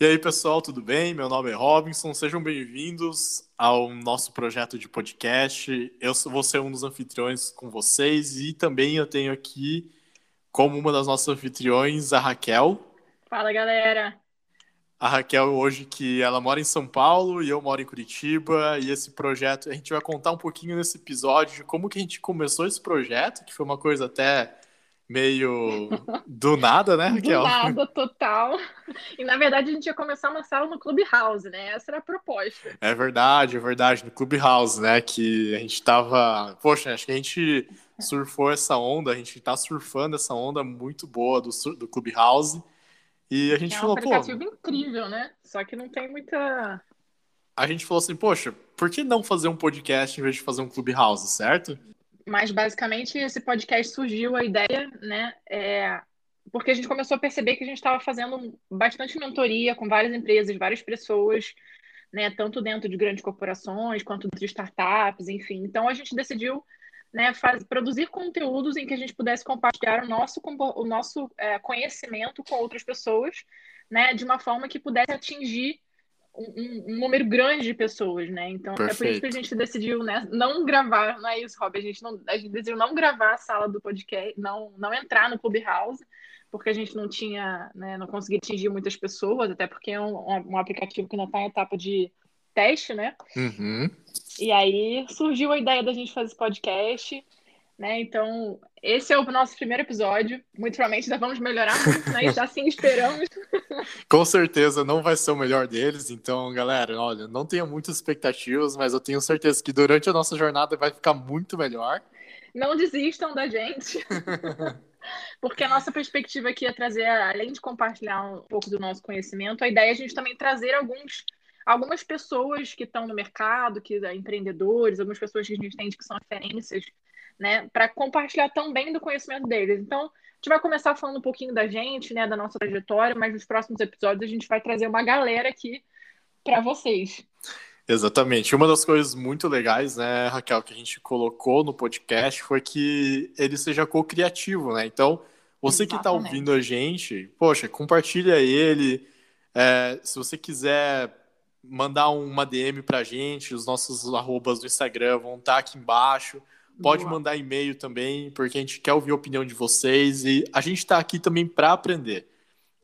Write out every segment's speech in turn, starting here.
E aí, pessoal, tudo bem? Meu nome é Robinson, sejam bem-vindos ao nosso projeto de podcast. Eu vou ser um dos anfitriões com vocês e também eu tenho aqui, como uma das nossas anfitriões, a Raquel. Fala, galera! A Raquel hoje que ela mora em São Paulo e eu moro em Curitiba e esse projeto, a gente vai contar um pouquinho nesse episódio de como que a gente começou esse projeto, que foi uma coisa até meio do nada, né, Raquel? Do nada, total. E na verdade a gente ia começar uma sala no Clubhouse, né? Essa era a proposta. É verdade, é verdade, no Clubhouse, né? Que a gente tava. Poxa, acho que a gente surfou essa onda, a gente tá surfando essa onda muito boa do, do Clubhouse. E a gente é falou, pô. É um aplicativo incrível, né? Só que não tem muita. A gente falou assim, poxa, por que não fazer um podcast em vez de fazer um Clubhouse, certo? Mas basicamente esse podcast surgiu a ideia, né? É, porque a gente começou a perceber que a gente estava fazendo bastante mentoria com várias empresas, várias pessoas, né? Tanto dentro de grandes corporações quanto de startups, enfim. Então a gente decidiu né, faz, produzir conteúdos em que a gente pudesse compartilhar o nosso, o nosso é, conhecimento com outras pessoas, né, de uma forma que pudesse atingir um, um, número grande de pessoas, né? Então Perfeito. é por isso que a gente decidiu né, não gravar, não é isso, Rob? A gente, não, a gente decidiu não gravar a sala do podcast, não, não entrar no Clubhouse, porque a gente não tinha, né, não conseguia atingir muitas pessoas, até porque é um, um aplicativo que ainda está em etapa de teste, né? Uhum. E aí surgiu a ideia da gente fazer esse podcast. Né? Então, esse é o nosso primeiro episódio. Muito provavelmente ainda vamos melhorar muito, né? Já assim esperamos. Com certeza não vai ser o melhor deles. Então, galera, olha, não tenha muitas expectativas, mas eu tenho certeza que durante a nossa jornada vai ficar muito melhor. Não desistam da gente. Porque a nossa perspectiva aqui é trazer, além de compartilhar um pouco do nosso conhecimento, a ideia é a gente também trazer alguns algumas pessoas que estão no mercado, que empreendedores, algumas pessoas que a gente entende que são referências né, para compartilhar também do conhecimento deles. Então, a gente vai começar falando um pouquinho da gente, né, da nossa trajetória, mas nos próximos episódios a gente vai trazer uma galera aqui para vocês. Exatamente. Uma das coisas muito legais, né, Raquel, que a gente colocou no podcast foi que ele seja co-criativo, né? Então, você tá Exatamente. que está ouvindo a gente, poxa, compartilha ele. É, se você quiser mandar uma DM pra gente, os nossos arrobas do Instagram vão estar tá aqui embaixo. Pode Boa. mandar e-mail também, porque a gente quer ouvir a opinião de vocês e a gente está aqui também para aprender.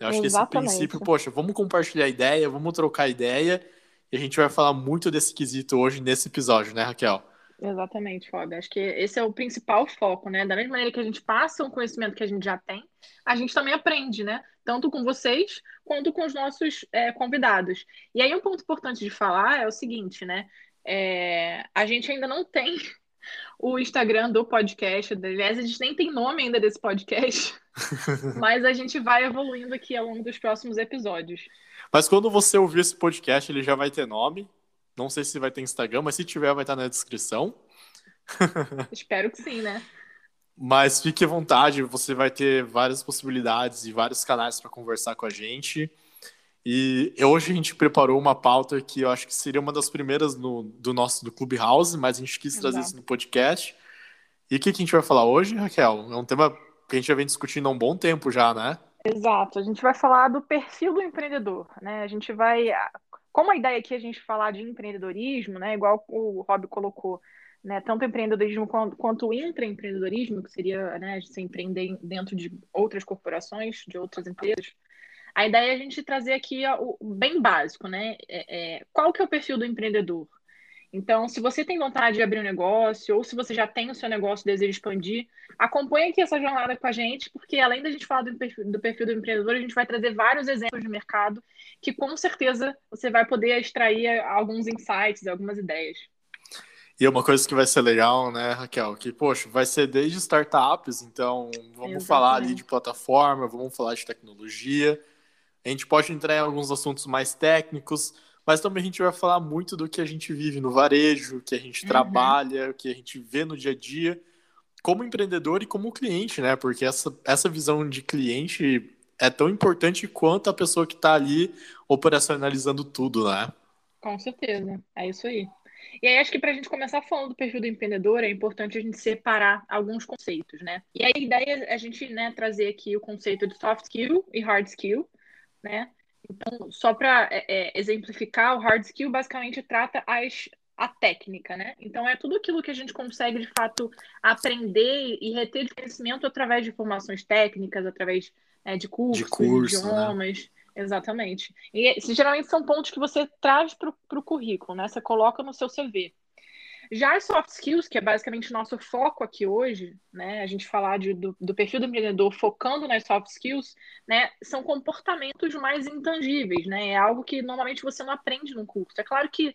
Eu acho Exatamente. que esse princípio, poxa, vamos compartilhar ideia, vamos trocar ideia e a gente vai falar muito desse quesito hoje nesse episódio, né, Raquel? Exatamente, Fábio. Acho que esse é o principal foco, né? Da mesma maneira que a gente passa um conhecimento que a gente já tem, a gente também aprende, né? Tanto com vocês quanto com os nossos é, convidados. E aí, um ponto importante de falar é o seguinte, né? É, a gente ainda não tem o Instagram do podcast. Aliás, a gente nem tem nome ainda desse podcast. mas a gente vai evoluindo aqui ao longo dos próximos episódios. Mas quando você ouvir esse podcast, ele já vai ter nome. Não sei se vai ter Instagram, mas se tiver, vai estar na descrição. Espero que sim, né? Mas fique à vontade, você vai ter várias possibilidades e vários canais para conversar com a gente. E hoje a gente preparou uma pauta que eu acho que seria uma das primeiras no, do nosso do Clubhouse, mas a gente quis trazer Exato. isso no podcast. E o que, que, a gente vai falar hoje, Raquel? É um tema que a gente já vem discutindo há um bom tempo já, né? Exato. A gente vai falar do perfil do empreendedor, né? A gente vai... Como a ideia aqui é a gente falar de empreendedorismo, né? Igual o Rob colocou, né? Tanto empreendedorismo quanto, quanto intraempreendedorismo, que seria né, se empreender dentro de outras corporações, de outras empresas a ideia é a gente trazer aqui o bem básico, né? É, é, qual que é o perfil do empreendedor? Então, se você tem vontade de abrir um negócio, ou se você já tem o seu negócio e deseja expandir, acompanhe aqui essa jornada com a gente, porque além da gente falar do perfil, do perfil do empreendedor, a gente vai trazer vários exemplos de mercado que com certeza você vai poder extrair alguns insights, algumas ideias. E é uma coisa que vai ser legal, né, Raquel? Que, poxa, vai ser desde startups, então vamos Exatamente. falar ali de plataforma, vamos falar de tecnologia, a gente pode entrar em alguns assuntos mais técnicos, mas também a gente vai falar muito do que a gente vive no varejo, que a gente uhum. trabalha, o que a gente vê no dia a dia, como empreendedor e como cliente, né? Porque essa, essa visão de cliente é tão importante quanto a pessoa que está ali operacionalizando tudo, né? Com certeza, é isso aí. E aí, acho que para a gente começar falando do perfil do empreendedor, é importante a gente separar alguns conceitos, né? E aí, a ideia é a gente né, trazer aqui o conceito de soft skill e hard skill, né? Então, só para é, é, exemplificar, o hard skill basicamente trata as, a técnica, né? Então, é tudo aquilo que a gente consegue, de fato, aprender e reter de conhecimento através de formações técnicas, através é, de cursos, de curso, né? idiomas. Né? Exatamente. E geralmente são pontos que você traz para o currículo, né? Você coloca no seu CV. Já as soft skills, que é basicamente nosso foco aqui hoje, né? A gente falar de, do, do, perfil do empreendedor focando nas soft skills, né? São comportamentos mais intangíveis, né? É algo que normalmente você não aprende no curso. É claro que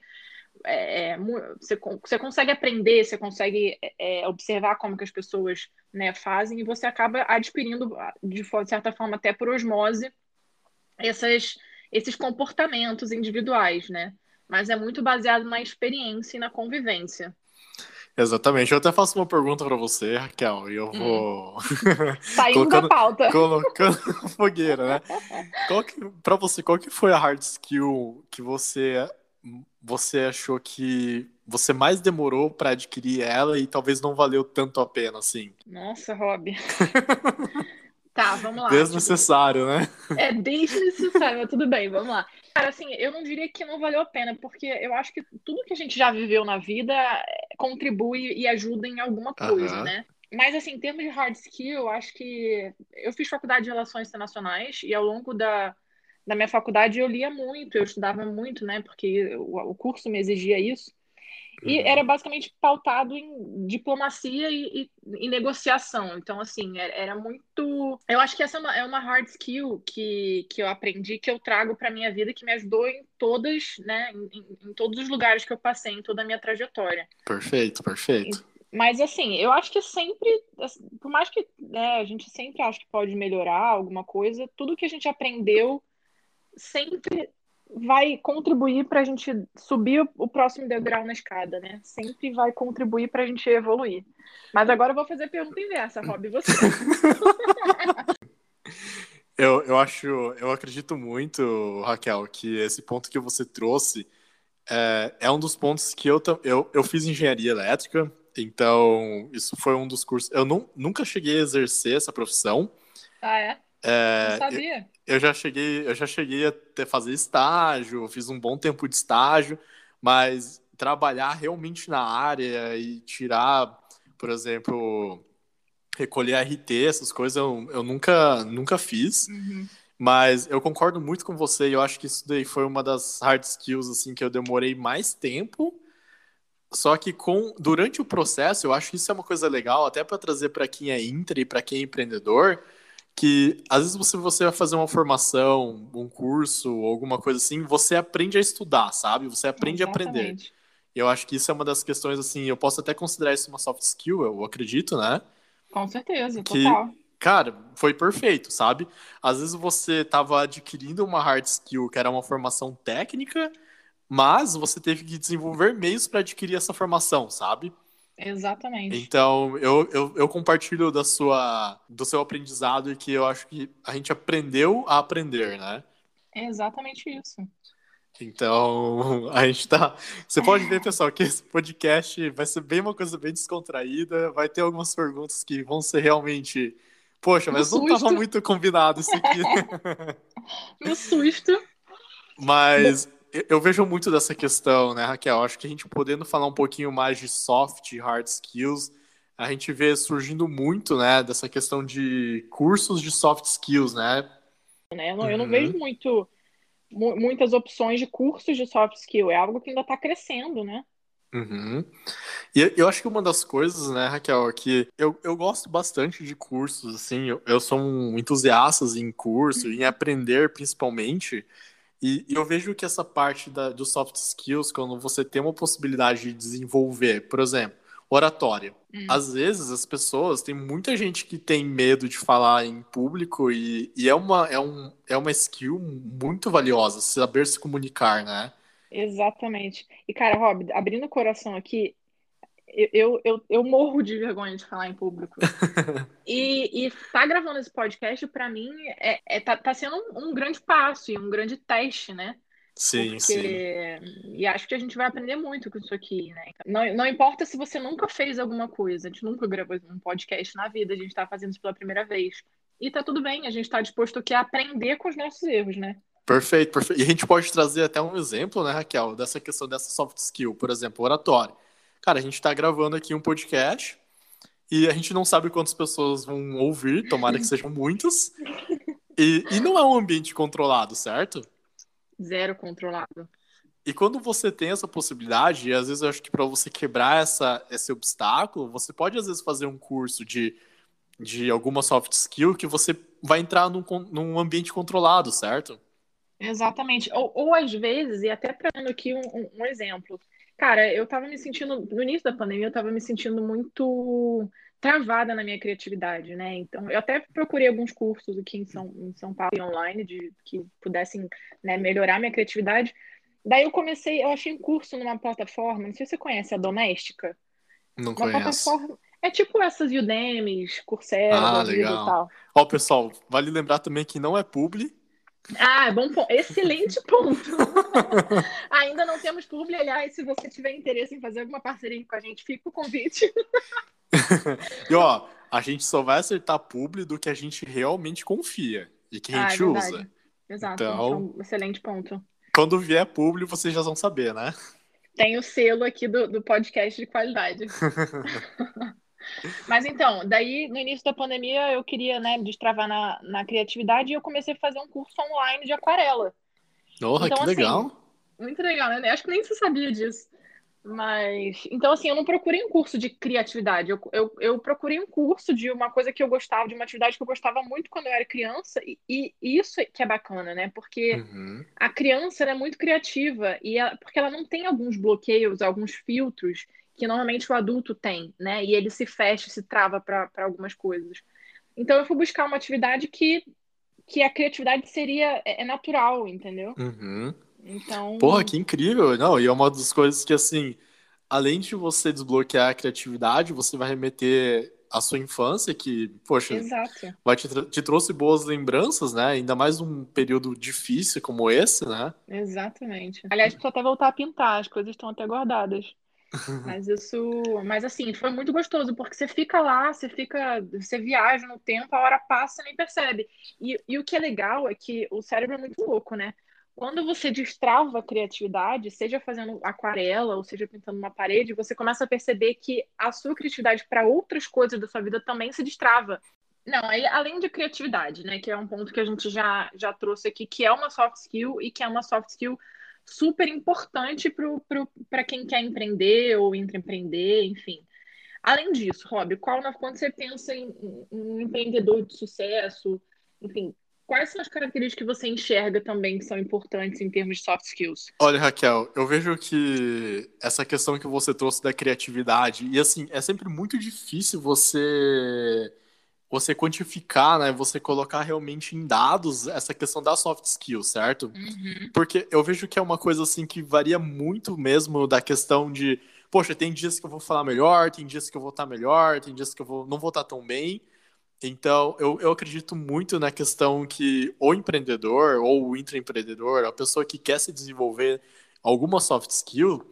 é, é você, você, consegue aprender, você consegue é, observar como que as pessoas né, fazem e você acaba adquirindo, de certa forma, até por osmose, essas, esses comportamentos individuais, né? Mas é muito baseado na experiência e na convivência. Exatamente. Eu até faço uma pergunta para você, Raquel, e eu vou. Hum. Saindo da pauta. Colocando fogueira, né? Para você, qual que foi a hard skill que você, você achou que você mais demorou para adquirir ela e talvez não valeu tanto a pena, assim? Nossa, Rob. tá, vamos lá. Desnecessário, tipo... né? É desnecessário, mas tudo bem, vamos lá. Cara, assim, eu não diria que não valeu a pena, porque eu acho que tudo que a gente já viveu na vida eh, contribui e ajuda em alguma coisa, uhum. né? Mas, assim, em termos de hard skill, eu acho que eu fiz faculdade de Relações Internacionais e ao longo da, da minha faculdade eu lia muito, eu estudava muito, né? Porque o, o curso me exigia isso. E uhum. era basicamente pautado em diplomacia e, e, e, negociação. Então, assim, era, era, muito. Eu acho que essa é uma, é uma hard skill que, que eu aprendi, que eu trago para minha vida, que me ajudou em todas, né? Em, em, todos os lugares que eu passei, em toda a minha trajetória. Perfeito, perfeito. Mas assim, eu acho que sempre, assim, por mais que né, a gente sempre acha que pode melhorar alguma coisa, tudo que a gente aprendeu sempre vai contribuir para a gente subir o próximo degrau na escada, né? Sempre vai contribuir para a gente evoluir. Mas agora eu vou fazer a pergunta inversa, Rob, você. eu, eu acho, eu acredito muito, Raquel, que esse ponto que você trouxe é, é um dos pontos que eu, eu, eu fiz engenharia elétrica, então isso foi um dos cursos. Eu não, nunca cheguei a exercer essa profissão. Ah, é? É, não sabia. Eu, eu, já cheguei, eu já cheguei a ter, fazer estágio, fiz um bom tempo de estágio, mas trabalhar realmente na área e tirar, por exemplo, recolher RT, essas coisas, eu, eu nunca, nunca fiz. Uhum. Mas eu concordo muito com você e eu acho que isso daí foi uma das hard skills assim que eu demorei mais tempo. Só que com durante o processo, eu acho que isso é uma coisa legal até para trazer para quem é intra e para quem é empreendedor, que às vezes você, você vai fazer uma formação, um curso, alguma coisa assim, você aprende a estudar, sabe? Você aprende Exatamente. a aprender. E eu acho que isso é uma das questões, assim, eu posso até considerar isso uma soft skill, eu acredito, né? Com certeza, que, total. Cara, foi perfeito, sabe? Às vezes você estava adquirindo uma hard skill, que era uma formação técnica, mas você teve que desenvolver meios para adquirir essa formação, sabe? Exatamente. Então, eu, eu, eu, compartilho da sua, do seu aprendizado e que eu acho que a gente aprendeu a aprender, né? É exatamente isso. Então, a gente tá. Você pode ver, pessoal, que esse podcast vai ser bem uma coisa bem descontraída. Vai ter algumas perguntas que vão ser realmente. Poxa, mas no não estava muito combinado isso aqui. no susto. Mas eu vejo muito dessa questão, né, Raquel? Acho que a gente podendo falar um pouquinho mais de soft e hard skills, a gente vê surgindo muito, né, dessa questão de cursos de soft skills, né? Eu não, uhum. eu não vejo muito, muitas opções de cursos de soft skill. É algo que ainda está crescendo, né? Uhum. E eu acho que uma das coisas, né, Raquel, é que eu, eu gosto bastante de cursos, assim, eu, eu sou um entusiasta em curso, em aprender principalmente, e, e eu vejo que essa parte da, dos soft skills, quando você tem uma possibilidade de desenvolver, por exemplo, oratória. Hum. Às vezes as pessoas, tem muita gente que tem medo de falar em público e, e é, uma, é, um, é uma skill muito valiosa, saber se comunicar, né? Exatamente. E, cara, Rob, abrindo o coração aqui, eu, eu, eu morro de vergonha de falar em público. e, e tá gravando esse podcast, para mim, é, é, tá, tá sendo um, um, grande passo e um grande teste, né? Sim, Porque... sim. E acho que a gente vai aprender muito com isso aqui, né? Não, não importa se você nunca fez alguma coisa, a gente nunca gravou um podcast na vida, a gente tá fazendo isso pela primeira vez. E tá tudo bem, a gente tá disposto aqui a aprender com os nossos erros, né? Perfeito, perfeito. E a gente pode trazer até um exemplo, né, Raquel, dessa questão dessa soft skill, por exemplo, oratória. Cara, a gente está gravando aqui um podcast e a gente não sabe quantas pessoas vão ouvir, tomara que sejam muitas. E, e não é um ambiente controlado, certo? Zero controlado. E quando você tem essa possibilidade, e às vezes eu acho que para você quebrar essa, esse obstáculo, você pode às vezes fazer um curso de, de alguma soft skill que você vai entrar num, num ambiente controlado, certo? Exatamente. Ou, ou às vezes, e até trazendo aqui um, um, um exemplo, cara, eu tava me sentindo, no início da pandemia, eu tava me sentindo muito travada na minha criatividade, né? Então, eu até procurei alguns cursos aqui em São, em São Paulo online de que pudessem né, melhorar minha criatividade. Daí eu comecei, eu achei um curso numa plataforma, não sei se você conhece a Doméstica. Não uma conheço. Plataforma, é tipo essas Udemy's, Coursera, ah, legal. e tal. Ó, pessoal, vale lembrar também que não é publi. Ah, bom ponto. Excelente ponto. Ainda não temos publi, aliás, se você tiver interesse em fazer alguma parceria com a gente, fica o convite. e ó, a gente só vai acertar publi do que a gente realmente confia e que a gente ah, é usa. Exato, então, é um excelente ponto. Quando vier publi, vocês já vão saber, né? Tem o selo aqui do, do podcast de qualidade. Mas então, daí no início da pandemia eu queria, né, destravar na, na criatividade e eu comecei a fazer um curso online de aquarela. Porra, então, que assim, legal! Muito legal, né? Acho que nem você sabia disso. Mas, então, assim, eu não procurei um curso de criatividade. Eu, eu, eu, procurei um curso de uma coisa que eu gostava, de uma atividade que eu gostava muito quando eu era criança. E, e isso é que é bacana, né? Porque uhum. a criança é muito criativa. e ela, Porque ela não tem alguns bloqueios, alguns filtros que normalmente o adulto tem, né? E ele se fecha, se trava para algumas coisas. Então, eu fui buscar uma atividade que, que a criatividade seria é, é natural, entendeu? Uhum. Então. Porra, que incrível! Não, e é uma das coisas que, assim, além de você desbloquear a criatividade, você vai remeter à sua infância, que, poxa, Exato. vai te, te trouxe boas lembranças, né? Ainda mais num período difícil como esse, né? Exatamente. Aliás, precisa até voltar a pintar, as coisas estão até guardadas. Mas isso, mas assim, foi muito gostoso, porque você fica lá, você fica, você viaja no tempo, a hora passa e nem percebe. E, e o que é legal é que o cérebro é muito louco, né? Quando você destrava a criatividade, seja fazendo aquarela ou seja pintando uma parede, você começa a perceber que a sua criatividade para outras coisas da sua vida também se destrava. Não, aí além de criatividade, né, que é um ponto que a gente já, já trouxe aqui, que é uma soft skill e que é uma soft skill super importante para quem quer empreender ou empreender, enfim. Além disso, Rob, qual, quando você pensa em, em um empreendedor de sucesso, enfim, Quais são as características que você enxerga também que são importantes em termos de soft skills? Olha, Raquel, eu vejo que essa questão que você trouxe da criatividade, e assim, é sempre muito difícil você você quantificar, né, você colocar realmente em dados essa questão da soft skills, certo? Uhum. Porque eu vejo que é uma coisa assim que varia muito mesmo da questão de, poxa, tem dias que eu vou falar melhor, tem dias que eu vou estar melhor, tem dias que eu vou, não vou estar tão bem. Então, eu, eu acredito muito na questão que o empreendedor ou o intraempreendedor, a pessoa que quer se desenvolver alguma soft skill,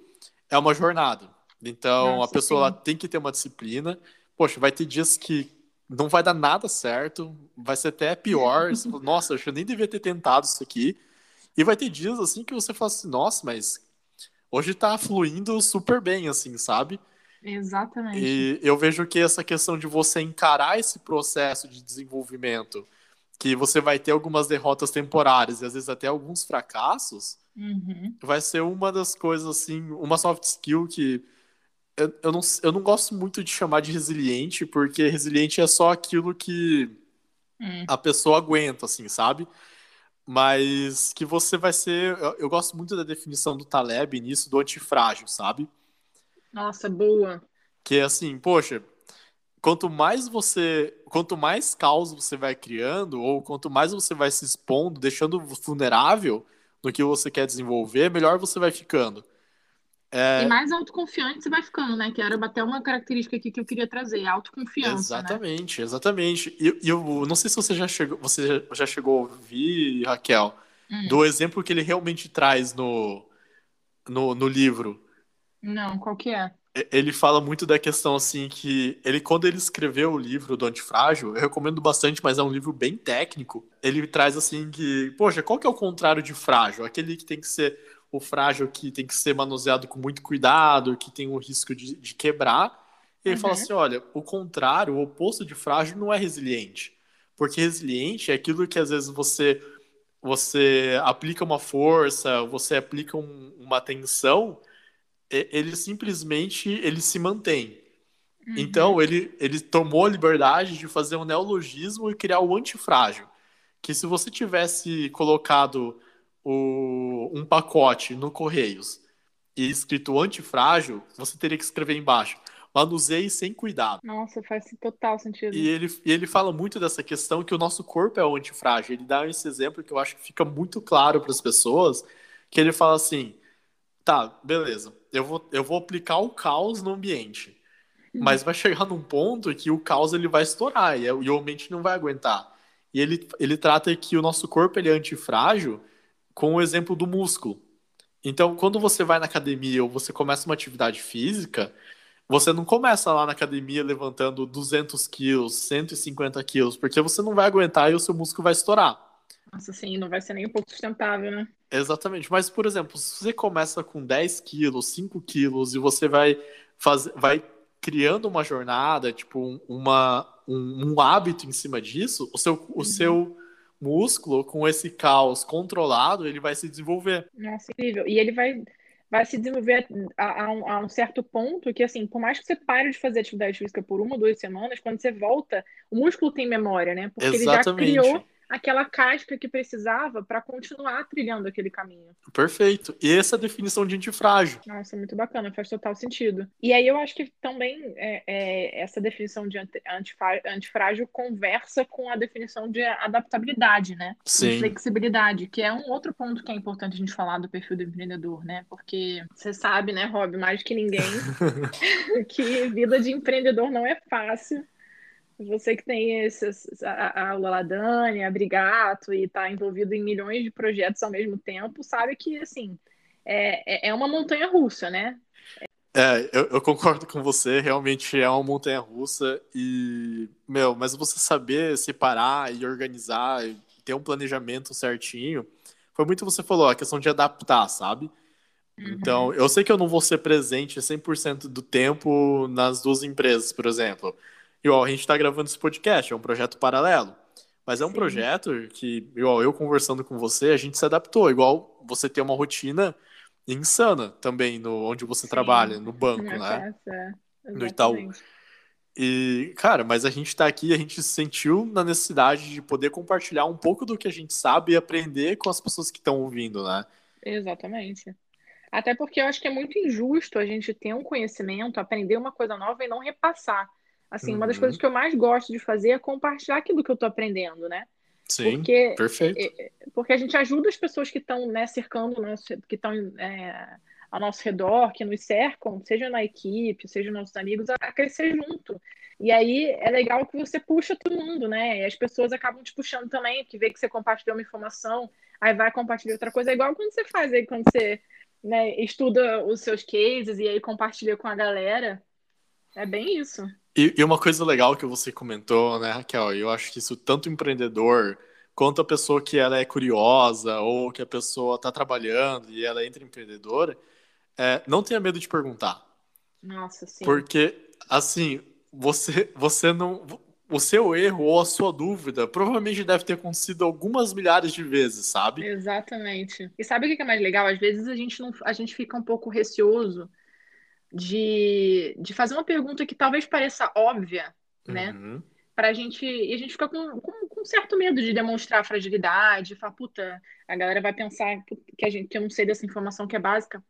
é uma jornada. Então, Nossa, a pessoa tem que ter uma disciplina. Poxa, vai ter dias que não vai dar nada certo, vai ser até pior. nossa, eu nem devia ter tentado isso aqui. E vai ter dias assim que você fala assim, nossa, mas hoje tá fluindo super bem, assim, sabe? Exatamente. E eu vejo que essa questão de você encarar esse processo de desenvolvimento, que você vai ter algumas derrotas temporárias e às vezes até alguns fracassos, uhum. vai ser uma das coisas, assim, uma soft skill que eu, eu, não, eu não gosto muito de chamar de resiliente, porque resiliente é só aquilo que hum. a pessoa aguenta, assim, sabe? Mas que você vai ser. Eu, eu gosto muito da definição do Taleb nisso, do antifrágil, sabe? Nossa, boa. Que é assim, poxa, quanto mais você, quanto mais caos você vai criando, ou quanto mais você vai se expondo, deixando vulnerável no que você quer desenvolver, melhor você vai ficando. É... E mais autoconfiante você vai ficando, né? Que era até uma característica aqui que eu queria trazer, autoconfiança. Exatamente, né? exatamente. E eu, eu, não sei se você já chegou, você já chegou a ouvir, Raquel, hum. do exemplo que ele realmente traz no, no, no livro não, qual que é? ele fala muito da questão assim que ele quando ele escreveu o livro do Antifrágil, eu recomendo bastante, mas é um livro bem técnico. Ele traz assim que, poxa, qual que é o contrário de frágil? Aquele que tem que ser o frágil que tem que ser manuseado com muito cuidado, que tem o risco de, de quebrar. E ele uhum. fala assim, olha, o contrário, o oposto de frágil não é resiliente. Porque resiliente é aquilo que às vezes você você aplica uma força, você aplica um, uma tensão ele simplesmente ele se mantém. Uhum. Então ele, ele tomou a liberdade de fazer um neologismo e criar o antifrágil. Que se você tivesse colocado o, um pacote no Correios e escrito antifrágil, você teria que escrever embaixo. Manuseie sem cuidado. Nossa, faz total sentido. E ele, e ele fala muito dessa questão que o nosso corpo é o antifrágil. Ele dá esse exemplo que eu acho que fica muito claro para as pessoas, que ele fala assim, tá, beleza, eu vou, eu vou aplicar o caos no ambiente. Hum. Mas vai chegar num ponto que o caos ele vai estourar e, e o ambiente não vai aguentar. E ele, ele trata que o nosso corpo ele é antifrágil com o exemplo do músculo. Então, quando você vai na academia ou você começa uma atividade física, você não começa lá na academia levantando 200 quilos, 150 quilos, porque você não vai aguentar e o seu músculo vai estourar. Nossa, sim, não vai ser nem um pouco sustentável, né? Exatamente. Mas, por exemplo, se você começa com 10 quilos, 5 quilos, e você vai, faz... vai criando uma jornada, tipo, uma, um, um hábito em cima disso, o seu, o uhum. seu músculo, com esse caos controlado, ele vai se desenvolver. Nossa, incrível. E ele vai, vai se desenvolver a, a, um, a, um, certo ponto que, assim, por mais que você pare de fazer atividade física por uma ou duas semanas, quando você volta, o músculo tem memória, né? Porque Exatamente. ele já criou aquela casca que precisava para continuar trilhando aquele caminho. Perfeito. E essa é a definição de antifrágil. Nossa, muito bacana, faz total sentido. E aí eu acho que também é, é, essa definição de antifrágil conversa com a definição de adaptabilidade, né? Sim. De flexibilidade, que é um outro ponto que é importante a gente falar do perfil do empreendedor, né? Porque você sabe, né, Rob, mais que ninguém, que vida de empreendedor não é fácil. Você que tem esses, a, a Dani, a Brigato e está envolvido em milhões de projetos ao mesmo tempo, sabe que, assim, é, é, é uma montanha russa, né? É, eu, eu, concordo com você, realmente é uma montanha russa e, meu, mas você saber separar e organizar e ter um planejamento certinho, foi muito você falou, a questão de adaptar, sabe? Uhum. Então, eu sei que eu não vou ser presente 100% do tempo nas duas empresas, por exemplo, Igual, a gente está gravando esse podcast, é um projeto paralelo. Mas é um Sim. projeto que, igual eu conversando com você, a gente se adaptou. Igual você ter uma rotina insana também no onde você Sim. trabalha, no banco, né? É, no Itaú. E, cara, mas a gente está aqui, a gente se sentiu na necessidade de poder compartilhar um pouco do que a gente sabe e aprender com as pessoas que estão ouvindo, né? Exatamente. Até porque eu acho que é muito injusto a gente ter um conhecimento, aprender uma coisa nova e não repassar. Assim, uhum. uma das uhum. coisas que eu mais gosto de fazer é compartilhar aquilo que eu estou aprendendo, né? Sim, porque, perfeito. É, é, porque a gente ajuda as pessoas que estão né, cercando, nosso, que estão é, ao nosso redor, que nos cercam, seja na equipe, seja nossos amigos, a, a, crescer junto. E aí é legal que você puxa todo mundo, né? E as pessoas acabam te puxando também, que vê que você compartilhou uma informação, aí vai compartilhar outra coisa. É igual quando você faz aí, quando você né, estuda os seus cases e aí compartilha com a galera. É bem isso. E, e, uma coisa legal que você comentou, né, Raquel? Eu acho que isso tanto o empreendedor quanto a pessoa que ela é curiosa ou que a pessoa está trabalhando e ela entra empreendedora, é, não tenha medo de perguntar. Nossa, sim. Porque, assim, você, você não. O seu erro ou a sua dúvida provavelmente deve ter acontecido algumas milhares de vezes, sabe? Exatamente. E sabe o que é mais legal? Às vezes a gente, não, a gente fica um pouco receoso de, de fazer uma pergunta que talvez pareça óbvia, né? Uhum. Pra gente. E a gente fica com, com, com certo medo de demonstrar fragilidade, falar, puta, a galera vai pensar que, a gente, que eu não sei dessa informação que é básica.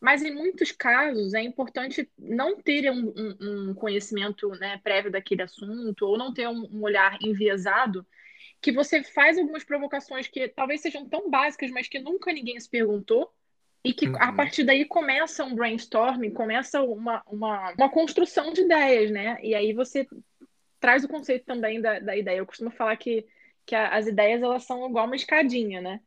Mas em muitos casos é importante não ter um, um, um conhecimento né, prévio daquele assunto, ou não ter um, um olhar enviesado, que você faz algumas provocações que talvez sejam tão básicas, mas que nunca ninguém se perguntou, e que uhum. a partir daí começa um brainstorming, começa uma, uma, uma construção de ideias, né? E aí você traz o conceito também da, da ideia. Eu costumo falar que, que a, as ideias elas são igual uma escadinha, né?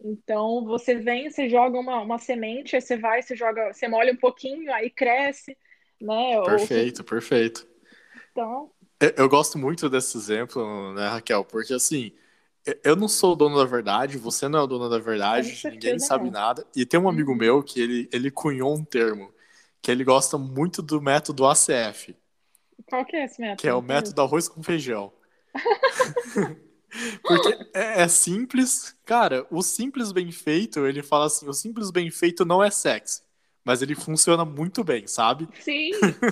Então você vem, você joga uma, uma semente, aí você vai, você joga, você molha um pouquinho, aí cresce, né? Perfeito, Ou... perfeito. Então. Eu, eu gosto muito desse exemplo, né, Raquel? Porque assim, eu não sou o dono da verdade, você não é o dono da verdade, ninguém sabe nada. E tem um amigo uhum. meu que ele, ele cunhou um termo que ele gosta muito do método ACF. Qual que é esse método? Que é o método arroz com feijão. Porque é, é, simples, cara, o simples bem feito, ele fala assim, o simples bem feito não é sexy, mas ele funciona muito bem, sabe? Sim.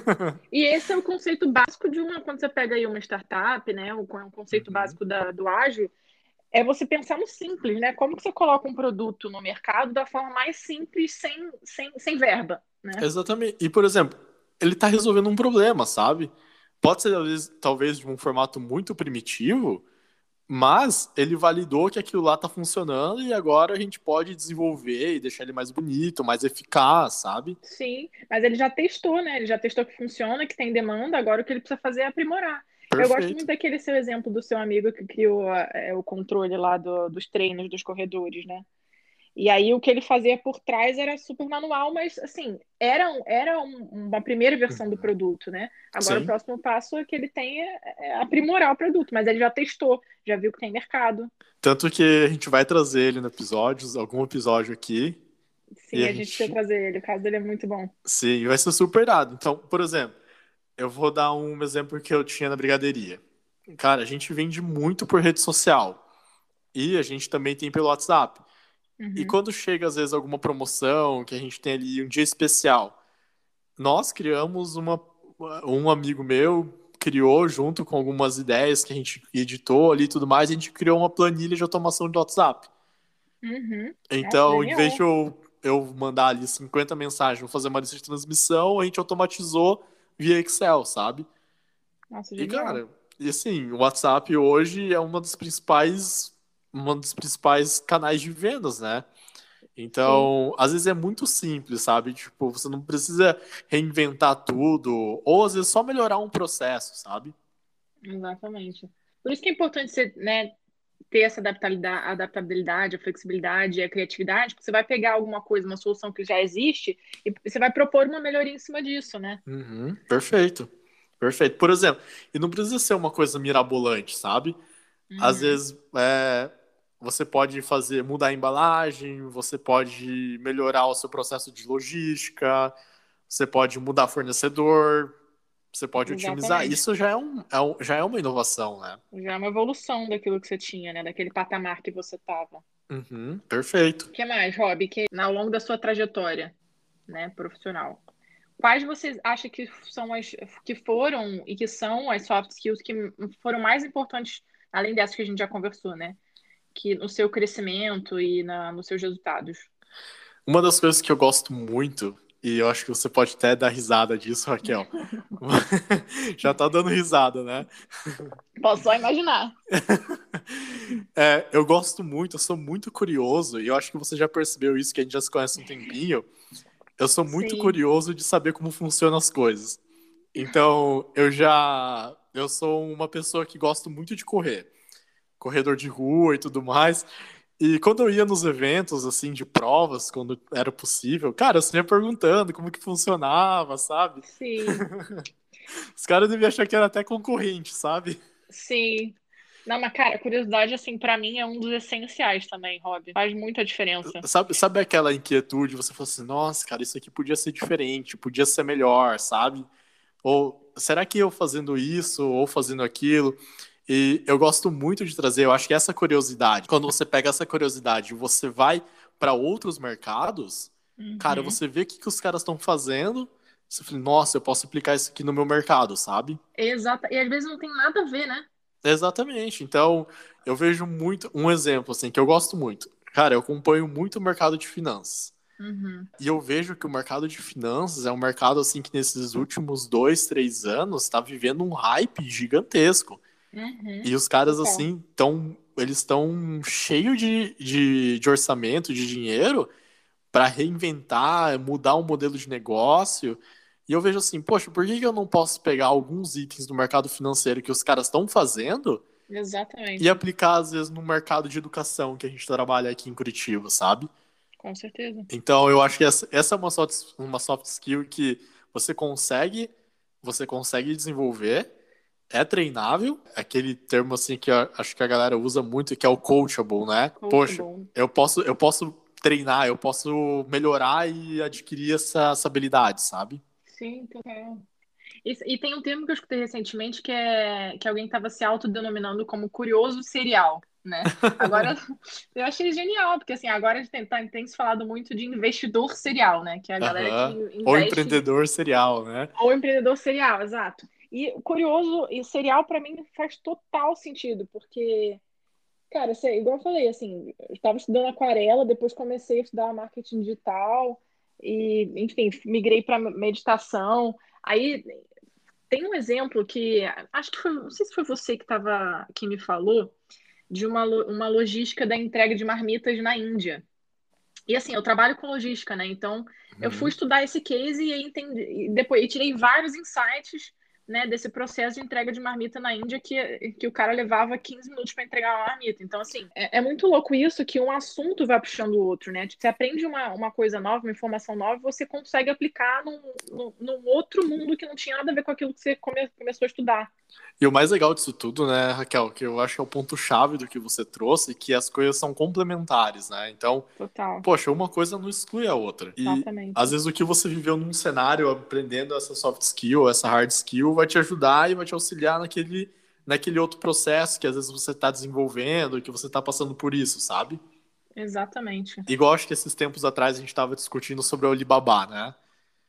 e esse é o conceito básico de uma, quando você pega aí uma startup, né, o conceito uhum. básico da, do ágil, é você pensar no simples, né? Como que você coloca um produto no mercado da forma mais simples, sem, sem, sem verba, né? Exatamente. E, por exemplo, ele está resolvendo um problema, sabe? Pode ser, talvez, talvez de um formato muito primitivo, mas ele validou que aquilo lá está funcionando e agora a gente pode desenvolver e deixar ele mais bonito, mais eficaz, sabe? Sim, mas ele já testou, né? Ele já testou que funciona, que tem demanda, agora o que ele precisa fazer é aprimorar. Perfeito. Eu gosto muito daquele seu exemplo do seu amigo que criou é, o controle lá do, dos treinos dos corredores, né? E aí o que ele fazia por trás era super manual, mas assim, era, era um, uma primeira versão do produto, né? Agora Sim. o próximo passo é que ele tenha é aprimorar o produto, mas ele já testou, já viu que tem mercado. Tanto que a gente vai trazer ele no episódio, algum episódio aqui. Sim, a, a, gente precisa trazer ele, o caso dele é muito bom. Sim, vai ser super dado. Então, por exemplo, eu vou dar um exemplo que eu tinha na brigadeiria. Cara, a gente vende muito por rede social. E a gente também tem pelo WhatsApp. Uhum. E quando chega, às vezes, alguma promoção, que a gente tem ali um dia especial, nós criamos uma. Um amigo meu criou, junto com algumas ideias que a gente editou ali e tudo mais, a gente criou uma planilha de automação de WhatsApp. Uhum. Então, é em vez de eu, eu mandar ali 50 mensagens, vou fazer uma lista de transmissão, a gente automatizou via Excel, sabe? Nossa, e, cara, e assim, o WhatsApp hoje é uma das principais, uma dos principais canais de vendas, né? Então, Sim. às vezes é muito simples, sabe? Tipo, você não precisa reinventar tudo, ou às vezes só melhorar um processo, sabe? Exatamente. Por isso que é importante você, né, ter essa adaptabilidade, adaptabilidade, a flexibilidade, a criatividade, porque você vai pegar alguma coisa, uma solução que já existe, e você vai propor uma melhoria em cima disso, né? Uhum, perfeito. Perfeito. Por exemplo, e não precisa ser uma coisa mirabolante, sabe? Uhum. Às vezes é, você pode fazer, mudar a embalagem, você pode melhorar o seu processo de logística, você pode mudar fornecedor, você pode Exatamente. otimizar. Isso já é, um, é um, já é uma inovação, né? Já é uma evolução daquilo que você tinha, né? Daquele patamar que você estava. Uhum, perfeito. O que mais, Rob? Que ao longo da sua trajetória, né, profissional, quais você acha que são as que foram e que são as soft skills que foram mais importantes, além dessas que a gente já conversou, né? Que no seu crescimento e na, nos seus resultados? Uma das coisas que eu gosto muito e eu acho que você pode até dar risada disso, Raquel. Já tá dando risada, né? Posso só imaginar. é, eu gosto muito, eu sou muito curioso, e eu acho que você já percebeu isso, que a gente já se conhece um tempinho. Eu sou muito Sim. curioso de saber como funcionam as coisas. Então, eu já. Eu sou uma pessoa que gosto muito de correr. Corredor de rua e tudo mais. E quando eu ia nos eventos, assim, de provas, quando era possível, cara, eu ia perguntando como que funcionava, sabe? Sim. Os caras deviam achar que era até concorrente, sabe? Sim. Não, mas, cara, curiosidade, assim, para mim é um dos essenciais também, Rob. Faz muita diferença. Sabe, sabe aquela inquietude? Você fala assim, nossa, cara, isso aqui podia ser diferente, podia ser melhor, sabe? Ou será que eu fazendo isso ou fazendo aquilo? E eu gosto muito de trazer, eu acho que essa curiosidade, quando você pega essa curiosidade e você vai para outros mercados, uhum. cara, você vê o que, que os caras estão fazendo, você fala, nossa, eu posso aplicar isso aqui no meu mercado, sabe? Exato. E às vezes não tem nada a ver, né? Exatamente. Então, eu vejo muito um exemplo assim que eu gosto muito. Cara, eu acompanho muito o mercado de finanças. Uhum. E eu vejo que o mercado de finanças é um mercado assim que nesses últimos dois, três anos está vivendo um hype gigantesco. Uhum. E os caras, assim, tão, eles estão cheios de, de, de orçamento, de dinheiro, para reinventar, mudar um modelo de negócio. E eu vejo assim, poxa, por que eu não posso pegar alguns itens do mercado financeiro que os caras estão fazendo Exatamente. e aplicar, às vezes, no mercado de educação que a gente trabalha aqui em Curitiba, sabe? Com certeza. Então, eu acho que essa, essa é uma soft, uma soft skill que você consegue, você consegue desenvolver, é treinável, aquele termo assim que acho que a galera usa muito, que é o coachable, né? Coachable. Poxa, eu posso, eu posso treinar, eu posso melhorar e adquirir essa, essa habilidade, sabe? Sim, total. E, e, tem um termo que eu escutei recentemente que é que alguém estava se autodenominando como curioso serial né? Agora, eu achei genial, porque assim, agora a gente tem, tá, tem se falado muito de investidor serial, né? Que é a galera que investe... Ou empreendedor serial, né? Ou empreendedor serial, exato. E curioso e serial para mim faz total sentido, porque cara, assim, igual eu falei, assim, eu estava estudando aquarela, depois comecei a estudar marketing digital e, enfim, migrei para meditação. Aí tem um exemplo que acho que foi, não sei se foi você que tava que me falou, de uma, uma logística da entrega de marmitas na Índia. E assim, eu trabalho com logística, né? Então, uhum. eu fui estudar esse case e entendi, e depois e tirei vários insights né, desse processo de entrega de marmita na Índia que, que o cara levava 15 minutos para entregar uma marmita. Então, assim, é, é, muito louco isso que um assunto vai puxando o outro, né? Tipo, você aprende uma, uma coisa nova, uma informação nova, você consegue aplicar num, num, num outro mundo que não tinha nada a ver com aquilo que você come, começou a estudar. E o mais legal disso tudo, né, Raquel, que eu acho que é o ponto-chave do que você trouxe, que as coisas são complementares, né? Então, Total. poxa, uma coisa não exclui a outra. E Exatamente. às vezes o que você viveu num cenário aprendendo essa soft skill, essa hard skill, vai te ajudar e vai te auxiliar naquele, naquele outro processo que às vezes você está desenvolvendo, que você está passando por isso, sabe? Exatamente. Igual acho que esses tempos atrás a gente estava discutindo sobre o Alibaba, né?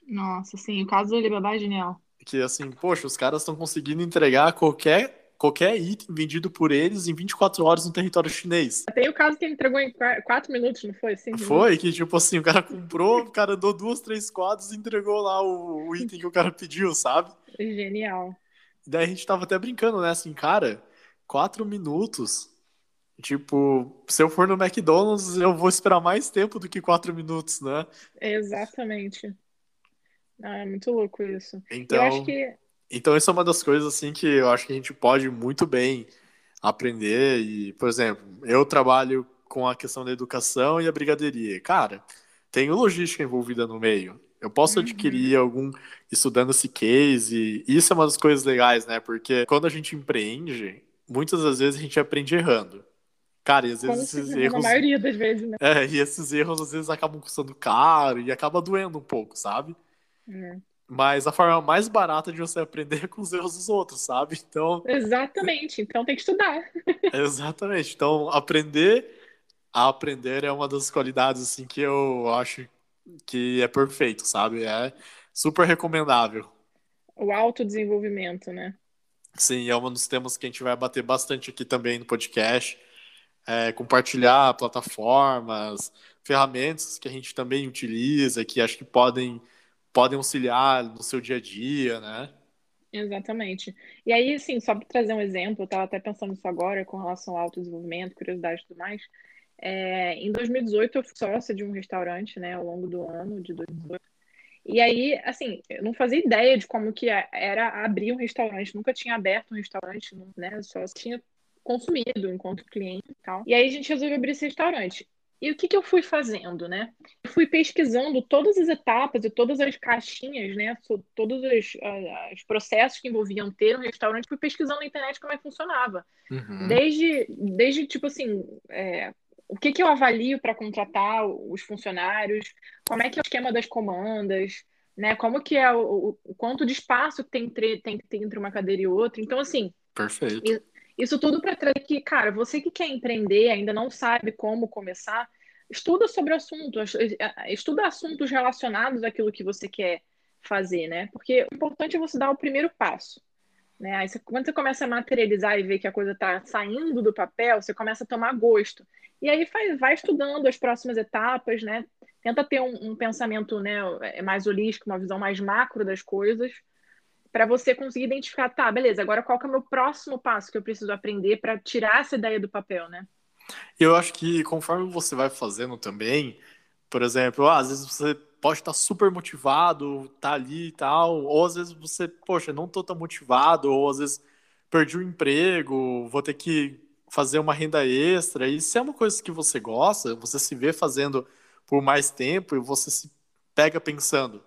Nossa, sim, o caso do Alibaba é genial que assim, poxa, os caras estão conseguindo entregar qualquer qualquer item vendido por eles em 24 horas no território chinês. Tem o caso que ele entregou em 4 minutos, não foi? Cinco foi, minutos. que tipo assim, o cara comprou, o cara andou duas, três quadros e entregou lá o, o, item que o cara pediu, sabe? Genial. Daí a gente tava até brincando, né? Assim, cara, 4 minutos. Tipo, se eu for no McDonald's, eu vou esperar mais tempo do que 4 minutos, né? Exatamente. Ah, é muito louco isso. Então, que... então, isso é uma das coisas assim que eu acho que a gente pode muito bem aprender. E, por exemplo, eu trabalho com a questão da educação e a brigadeiria. Cara, tem logística envolvida no meio. Eu posso uhum. adquirir algum estudando esse case. E isso é uma das coisas legais, né? Porque quando a gente empreende, muitas das vezes a gente aprende errando. Cara, e às vezes esses erros. Na maioria das vezes, né? É, e esses erros às vezes acabam custando caro e acaba doendo um pouco, sabe? É. Mas a forma mais barata de você aprender é com os erros dos outros, sabe? Então. Exatamente. Então tem que estudar. Exatamente. Então, aprender a aprender é uma das qualidades assim que eu acho que é perfeito, sabe? É super recomendável. O autodesenvolvimento, né? Sim, é um dos temas que a gente vai bater bastante aqui também no podcast. É, compartilhar plataformas, ferramentas que a gente também utiliza, que acho que podem podem auxiliar no seu dia a dia, né? Exatamente. E aí, assim, só para trazer um exemplo, eu estava até pensando nisso agora com relação ao autodesenvolvimento, curiosidade e tudo mais. É, em 2018, eu fui sócia de um restaurante, né, ao longo do ano de 2018. E aí, assim, eu não fazia ideia de como que era abrir um restaurante, nunca tinha aberto um restaurante, né, só tinha consumido enquanto cliente e tal. E aí a gente resolveu abrir esse restaurante. E o que, que eu fui fazendo, né? Eu fui pesquisando todas as etapas e todas as caixinhas, né? Todos os, os processos que envolviam ter um restaurante, fui pesquisando na internet como é que funcionava. Uhum. Desde, desde, tipo assim, é, o que, que eu avalio para contratar os funcionários, como é que é o esquema das comandas, né? Como que é o, o quanto de espaço tem, tem que ter entre uma cadeira e outra. Então, assim. Perfeito. Isso tudo para trazer que, cara, você que quer empreender, ainda não sabe como começar, estuda sobre o assunto, estuda assuntos relacionados àquilo que você quer fazer, né? Porque o importante é você dar o primeiro passo. Né? Aí você, quando você começa a materializar e ver que a coisa está saindo do papel, você começa a tomar gosto. E aí faz, vai estudando as próximas etapas, né? Tenta ter um, um pensamento né, mais holístico, uma visão mais macro das coisas, para você conseguir identificar, tá, beleza, agora qual que é o meu próximo passo que eu preciso aprender para tirar essa ideia do papel, né? Eu acho que conforme você vai fazendo também, por exemplo, ah, às vezes você pode estar super motivado, tá ali e tal, ou às vezes você, poxa, não tô tão motivado, ou às vezes perdi o emprego, vou ter que fazer uma renda extra, e se é uma coisa que você gosta, você se vê fazendo por mais tempo e você se pega pensando,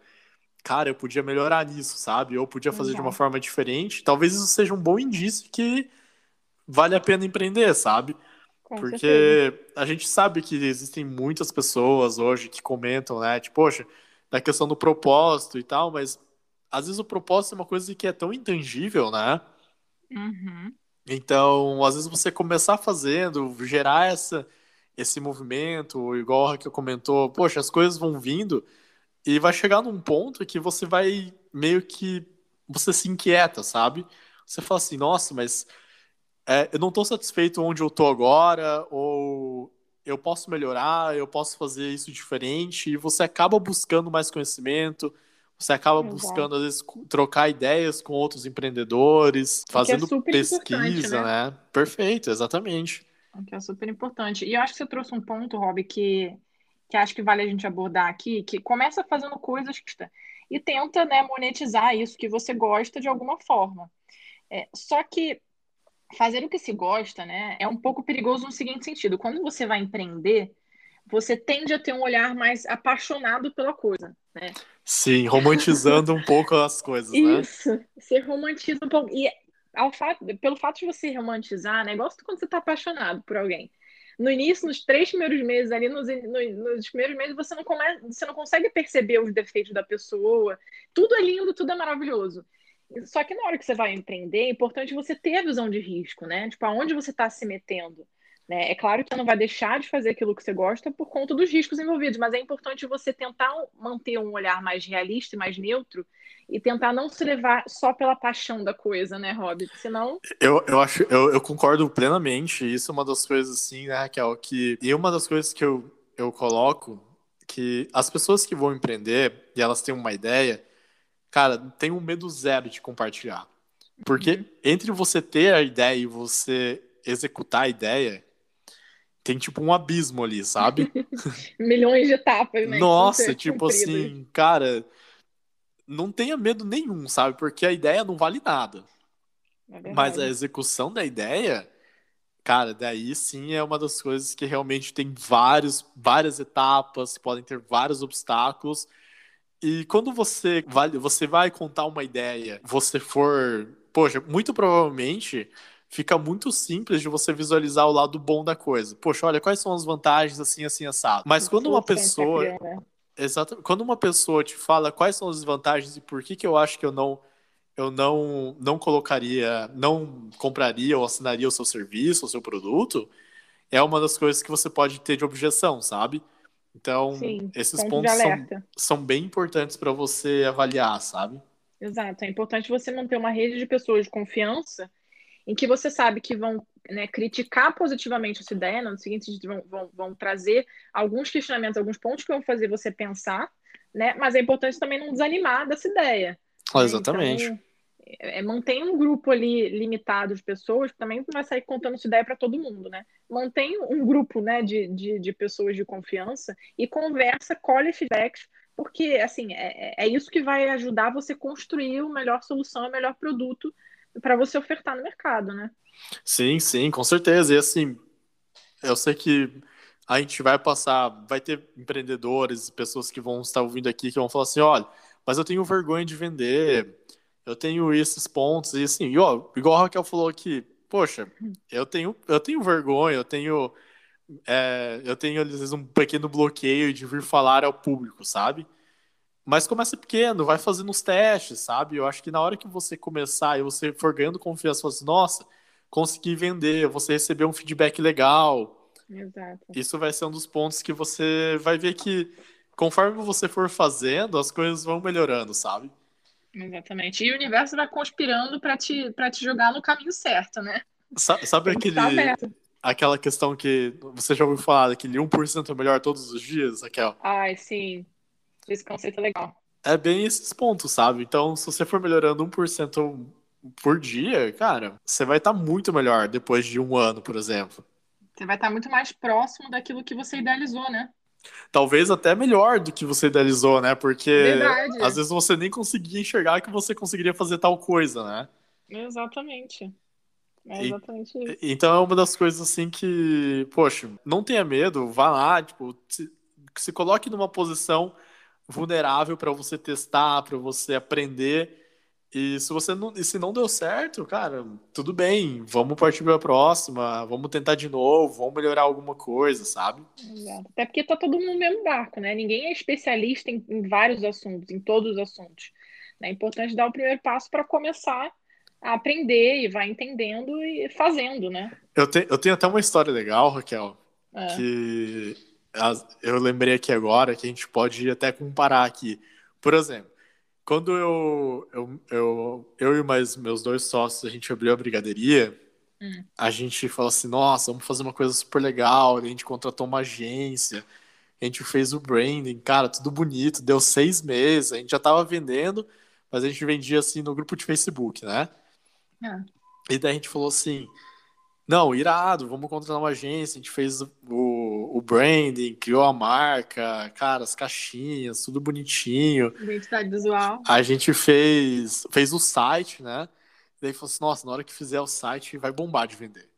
cara, eu podia melhorar nisso, sabe? Eu podia fazer de uma forma diferente. Talvez isso seja um bom indício que vale a pena empreender, sabe? Com Porque certeza. a gente sabe que existem muitas pessoas hoje que comentam, né? Tipo, poxa, na questão do propósito e tal, mas às vezes o propósito é uma coisa que é tão intangível, né? Uhum. Então, às vezes você começar fazendo, gerar essa, esse movimento, igual a Raquel comentou, poxa, as coisas vão vindo e vai chegar num ponto que você vai meio que. Você se inquieta, sabe? Você fala assim, nossa, mas é, eu não estou satisfeito onde eu estou agora, ou eu posso melhorar, eu posso fazer isso diferente, e você acaba buscando mais conhecimento, você acaba Exato. buscando, às vezes, trocar ideias com outros empreendedores, é fazendo é pesquisa, né? né? Perfeito, exatamente. Que é super importante. E eu acho que você trouxe um ponto, Rob, que, que acho que vale a gente abordar aqui, que começa fazendo coisas que e tenta né, monetizar isso que você gosta de alguma forma. É, só que fazer o que se gosta, né, é um pouco perigoso no seguinte sentido: quando você vai empreender, você tende a ter um olhar mais apaixonado pela coisa, né? Sim, romantizando um pouco as coisas, né? Isso, você romantiza um pouco. E ao fato, pelo fato de você romantizar, né, igual quando você está apaixonado por alguém. No início, nos três primeiros meses, ali nos, nos primeiros meses, você não, come, você não consegue perceber os defeitos da pessoa. Tudo é lindo, tudo é maravilhoso. Só que na hora que você vai empreender, é importante você ter a visão de risco, né? Tipo, aonde você está se metendo. Né? É claro que você não vai deixar de fazer aquilo que você gosta por conta dos riscos envolvidos, mas é importante você tentar manter um olhar mais realista e mais neutro e tentar não se levar só pela paixão da coisa, né, Rob? Senão. Eu, eu acho, eu, eu concordo plenamente. Isso é uma das coisas, assim, né, Raquel? Que, e uma das coisas que eu, eu coloco que as pessoas que vão empreender e elas têm uma ideia, cara, tem um medo zero de compartilhar. Porque uhum. entre você ter a ideia e você executar a ideia, tem tipo um abismo ali, sabe? Milhões de etapas, né? Nossa, tipo assim, cara, não tenha medo nenhum, sabe? Porque a ideia não vale nada. É Mas a execução da ideia, cara, daí sim é uma das coisas que realmente tem vários, várias etapas, podem ter vários obstáculos e quando você vai, você vai contar uma ideia, você for, poxa, muito provavelmente fica muito simples de você visualizar o lado bom da coisa. Poxa, olha, quais são as vantagens assim, assim, assado. Mas quando uma pessoa. Exato. Quando uma pessoa te fala quais são as vantagens e por que, que eu acho que eu não eu não não colocaria, não compraria ou assinaria o seu serviço, o seu produto, é uma das coisas que você pode ter de objeção, sabe? Então, Sim, esses pontos são, são bem importantes para você avaliar, sabe? Exato. É importante você manter uma rede de pessoas de confiança em que você sabe que vão né, criticar positivamente a sua ideia, no seguinte, vão, vão, vão trazer alguns questionamentos, alguns pontos que vão fazer você pensar, né? Mas é importante também não desanimar dessa ideia. Ah, exatamente. Então, é, mantém um grupo ali limitado de pessoas, que também não vai sair contando sua ideia para todo mundo, né? Mantém um grupo né, de, de, de, pessoas de confiança e conversa, colhe feedbacks, porque assim, é, é isso que vai ajudar você a construir a melhor solução, o melhor produto para você ofertar no mercado, né? Sim, sim, com certeza. E assim, eu sei que a gente vai passar, vai ter empreendedores, pessoas que vão estar ouvindo aqui que vão falar assim, olha, mas eu tenho vergonha de vender, eu tenho esses pontos, e assim, e, ó, igual a Raquel falou aqui, poxa, eu tenho, eu tenho vergonha, eu tenho, é, eu tenho às vezes um pequeno bloqueio de vir falar ao público, sabe? Mas começa pequeno, vai fazendo os testes, sabe? Eu acho que na hora que você começar e você for ganhando confiança, você assim, nossa, consegui vender, você receber um feedback legal. Exato. Isso vai ser um dos pontos que você vai ver que conforme você for fazendo, as coisas vão melhorando, sabe? Exatamente. E o universo vai conspirando para te, pra te jogar no caminho certo, né? Sabe aquele, aquela questão que você já ouviu falar, daquele 1% é melhor todos os dias, Raquel? Ai, sim. Esse conceito é legal. É bem esses pontos, sabe? Então, se você for melhorando 1% por dia, cara, você vai estar tá muito melhor depois de um ano, por exemplo. Você vai estar tá muito mais próximo daquilo que você idealizou, né? talvez até melhor do que você idealizou, né? Porque Verdade. às vezes você nem conseguia enxergar que você conseguiria fazer tal coisa, né? Exatamente. É exatamente e, isso. Então é uma das coisas assim que, poxa, não tenha medo, vá lá, tipo, se, se coloque numa posição vulnerável para você testar, para você aprender. E se você não, e se não deu certo, cara, tudo bem, vamos partir para a próxima, vamos tentar de novo, vamos melhorar alguma coisa, sabe? Exato. Até porque tá todo mundo no mesmo barco, né? Ninguém é especialista em, em vários assuntos, em todos os assuntos. É importante dar o primeiro passo para começar a aprender e vai entendendo e fazendo, né? Eu, te, eu tenho até uma história legal, Raquel, é. que eu lembrei aqui agora que a gente pode até comparar aqui. Por exemplo, quando eu, eu, eu, eu e mais meus dois sócios, a gente abriu a brigadeiria, hum. a gente falou assim, nossa, vamos fazer uma coisa super legal, a gente contratou uma agência, a gente fez o branding, cara, tudo bonito, deu seis meses, a gente já tava vendendo, mas a gente vendia assim no grupo de Facebook, né? É. E daí a gente falou assim, não, irado, vamos contratar uma agência, a gente fez o, o branding, criou a marca, cara, as caixinhas, tudo bonitinho. Identidade visual. A gente fez, fez o site, né? Daí falou assim, nossa, na hora que fizer o site vai bombar de vender.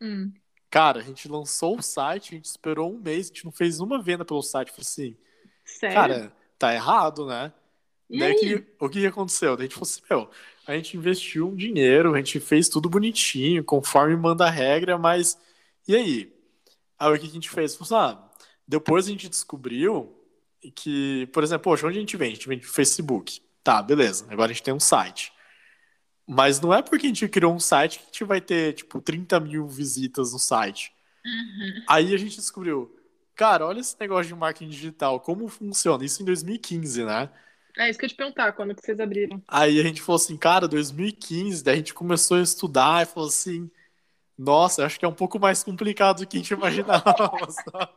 Hum. Cara, a gente lançou o site, a gente esperou um mês, a gente não fez uma venda pelo site. Falei assim, Sério? cara, tá errado, né? E Daí aí? que, o que aconteceu? Daí a gente falou assim, meu, a gente investiu um dinheiro, a gente fez tudo bonitinho, conforme manda a regra, mas e aí? Aí o que a gente fez? Falou assim, ah, depois a gente descobriu que, por exemplo, poxa, onde a gente vende? A gente vende Facebook. Tá, beleza, agora a gente tem um site. Mas não é porque a gente criou um site que a gente vai ter, tipo, 30 mil visitas no site. Uhum. Aí a gente descobriu, cara, olha esse negócio de marketing digital, como funciona? Isso em 2015, né? É isso que eu te perguntar, quando que vocês abriram? Aí a gente falou assim, cara, 2015, daí a gente começou a estudar e falou assim, nossa, acho que é um pouco mais complicado do que a gente imaginava.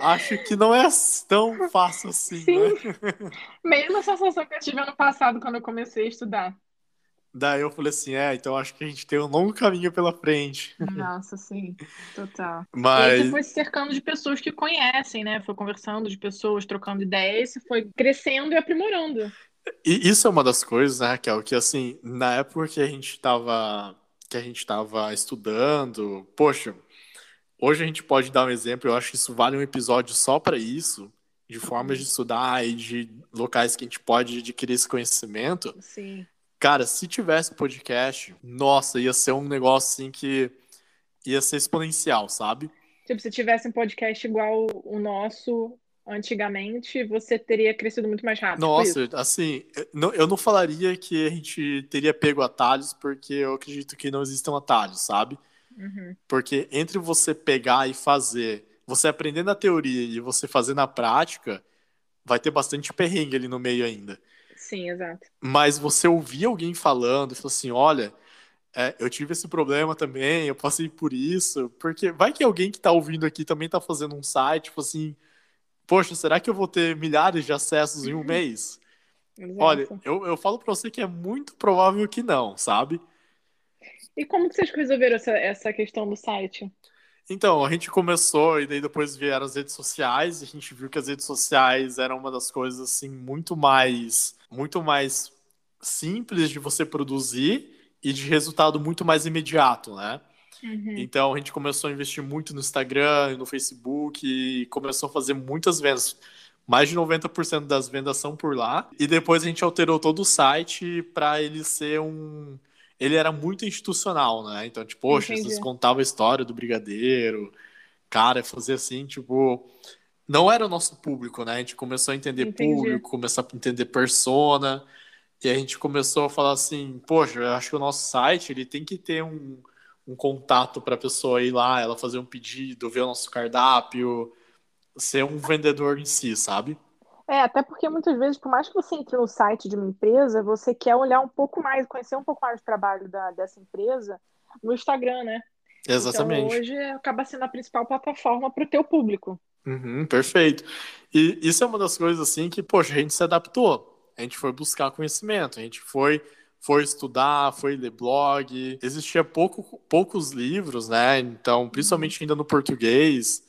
acho que não é tão fácil assim, Sim. né? Mesma sensação que eu tive ano passado quando eu comecei a estudar. Daí eu falei assim, é, então acho que a gente tem um longo caminho pela frente. Nossa, sim, total. E aí Mas você foi se cercando de pessoas que conhecem, né? Foi conversando de pessoas, trocando ideias, foi crescendo e aprimorando. E isso é uma das coisas, né, Raquel, que assim, na época que a gente tava, que a gente tava estudando, poxa, hoje a gente pode dar um exemplo, eu acho que isso vale um episódio só para isso, de formas de estudar e de locais que a gente pode adquirir esse conhecimento. Sim. Cara, se tivesse podcast, nossa, ia ser um negócio assim que ia ser exponencial, sabe? Tipo, se tivesse um podcast igual o nosso antigamente, você teria crescido muito mais rápido. Nossa, assim, eu não, eu não falaria que a gente teria pego atalhos, porque eu acredito que não existam atalhos, sabe? Uhum. Porque entre você pegar e fazer, você aprender na teoria e você fazer na prática, vai ter bastante perrengue ali no meio ainda. Sim, exato. Mas você ouvir alguém falando e falar assim, olha, é, eu tive esse problema também, eu passei por isso, porque vai que alguém que tá ouvindo aqui também tá fazendo um site, tipo assim, poxa, será que eu vou ter milhares de acessos em um mês? exato. Olha, eu, eu falo pra você que é muito provável que não, sabe? E como que vocês resolveram essa, essa questão do site? Então, a gente começou e daí depois vieram as redes sociais e a gente viu que as redes sociais eram uma das coisas assim muito mais muito mais simples de você produzir e de resultado muito mais imediato, né? Uhum. Então a gente começou a investir muito no Instagram, no Facebook e começou a fazer muitas vendas. Mais de 90% das vendas são por lá. E depois a gente alterou todo o site para ele ser um ele era muito institucional, né? Então, tipo, poxa, Entendi. vocês contavam a história do brigadeiro, cara, fazer assim, tipo, não era o nosso público, né? A gente começou a entender Entendi. público, começou a entender persona, e a gente começou a falar assim, poxa, eu acho que o nosso site, ele tem que ter um, um contato para a pessoa ir lá, ela fazer um pedido, ver o nosso cardápio, ser um vendedor em si, sabe? É, até porque muitas vezes, por mais que você entre no site de uma empresa, você quer olhar um pouco mais, conhecer um pouco mais do trabalho da, dessa empresa no Instagram, né? Exatamente. Então hoje acaba sendo a principal plataforma para o teu público. Uhum, perfeito. E isso é uma das coisas assim que, poxa, a gente se adaptou. A gente foi buscar conhecimento, a gente foi foi estudar, foi ler blog. Existia pouco, poucos livros, né? Então, principalmente ainda no português,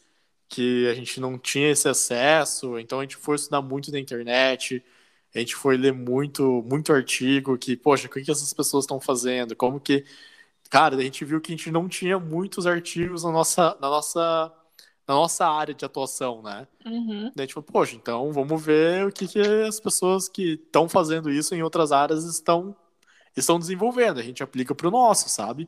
que a gente não tinha esse acesso. Então, a gente foi estudar muito na internet. A gente foi ler muito, muito artigo que, poxa, o que, que essas pessoas estão fazendo? Como que. Cara, a gente viu que a gente não tinha muitos artigos na nossa, na nossa, na nossa área de atuação, né? Uhum. Daí, tipo, poxa, então vamos ver o que, que as pessoas que estão fazendo isso em outras áreas estão, estão desenvolvendo. A gente aplica para o nosso, sabe?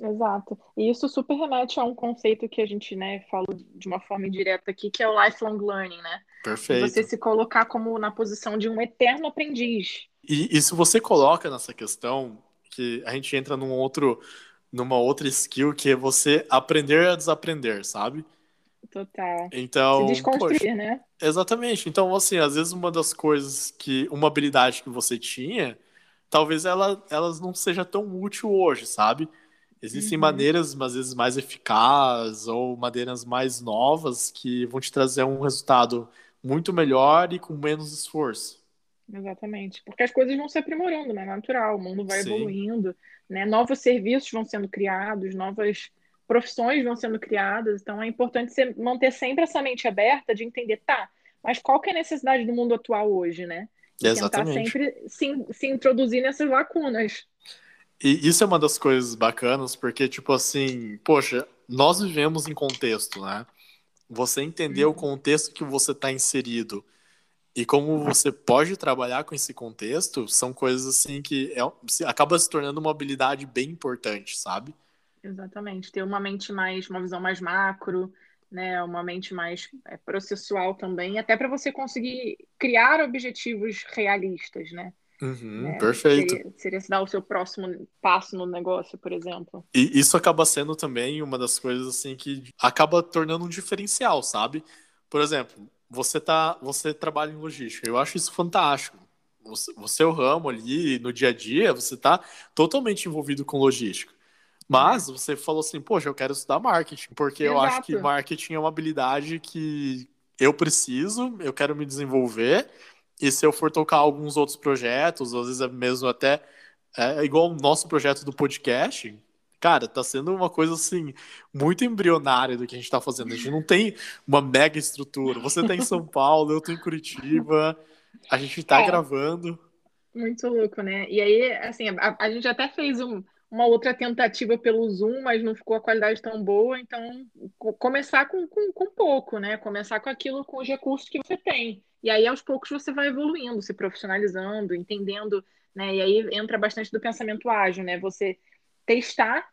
Exato. E isso super remete a um conceito que a gente, né, falou de uma forma indireta aqui, que é o lifelong learning, né? Perfeito. Você se colocar como na posição de um eterno aprendiz. E, e se você coloca nessa questão, que a gente entra num outro, numa outra skill, que é você aprender a desaprender, sabe? Total. Então, se desconstruir, poxa, né? Exatamente. Então, assim, às vezes uma das coisas que, uma habilidade que você tinha, talvez ela, elas não seja tão útil hoje, sabe? Existem uhum. maneiras, às vezes, mais eficazes ou maneiras mais novas que vão te trazer um resultado muito melhor e com menos esforço. Exatamente. Porque as coisas vão se aprimorando, né? Natural, o mundo vai Sim. evoluindo, né? Novos serviços vão sendo criados, novas profissões vão sendo criadas. Então é importante você manter sempre essa mente aberta de entender, tá, mas qual que é a necessidade do mundo atual hoje, né? Exatamente. Tentar sempre se, se introduzir nessas lacunas. E isso é uma das coisas bacanas, porque, tipo assim, poxa, nós vivemos em contexto, né? Você entender uhum. o contexto que você está inserido e como você pode trabalhar com esse contexto são coisas assim que é, acaba se tornando uma habilidade bem importante, sabe? Exatamente. Ter uma mente mais, uma visão mais macro, né? Uma mente mais é, processual também, até para você conseguir criar objetivos realistas, né? Uhum, né? Perfeito. Seria, seria se dar o seu próximo passo no negócio, por exemplo. E isso acaba sendo também uma das coisas assim que acaba tornando um diferencial, sabe? Por exemplo, você tá, você trabalha em logística. Eu acho isso fantástico. O seu ramo ali no dia a dia, você está totalmente envolvido com logística. Mas você falou assim, poxa, eu quero estudar marketing, porque Exato. eu acho que marketing é uma habilidade que eu preciso, eu quero me desenvolver e se eu for tocar alguns outros projetos, às vezes é mesmo até é igual o nosso projeto do podcast, cara, tá sendo uma coisa assim muito embrionária do que a gente tá fazendo. A gente não tem uma mega estrutura. Você tá em São Paulo, eu tô em Curitiba, a gente tá é, gravando. Muito louco, né? E aí, assim, a, a gente até fez um, uma outra tentativa pelo Zoom, mas não ficou a qualidade tão boa. Então, começar com, com, com pouco, né? Começar com aquilo, com os recursos que você tem. E aí, aos poucos, você vai evoluindo, se profissionalizando, entendendo, né? E aí entra bastante do pensamento ágil, né? Você testar,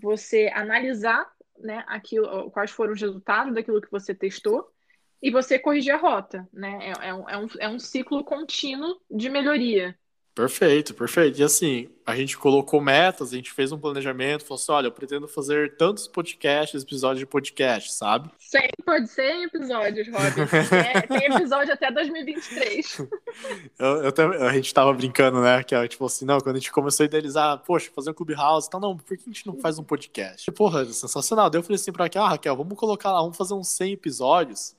você analisar, né, aquilo, quais foram os resultados daquilo que você testou e você corrigir a rota, né? É, é, um, é, um, é um ciclo contínuo de melhoria. Perfeito, perfeito. E assim, a gente colocou metas, a gente fez um planejamento, falou assim: olha, eu pretendo fazer tantos podcasts, episódios de podcast, sabe? 100, pode 100 episódios, Robin. É, tem episódio até 2023. eu, eu, a gente tava brincando, né? Que tipo assim, não, quando a gente começou a idealizar, poxa, fazer um Clubhouse, então não, por que a gente não faz um podcast? E, porra, sensacional. Daí eu falei assim pra Raquel, ah, Raquel, vamos colocar lá, vamos fazer uns 100 episódios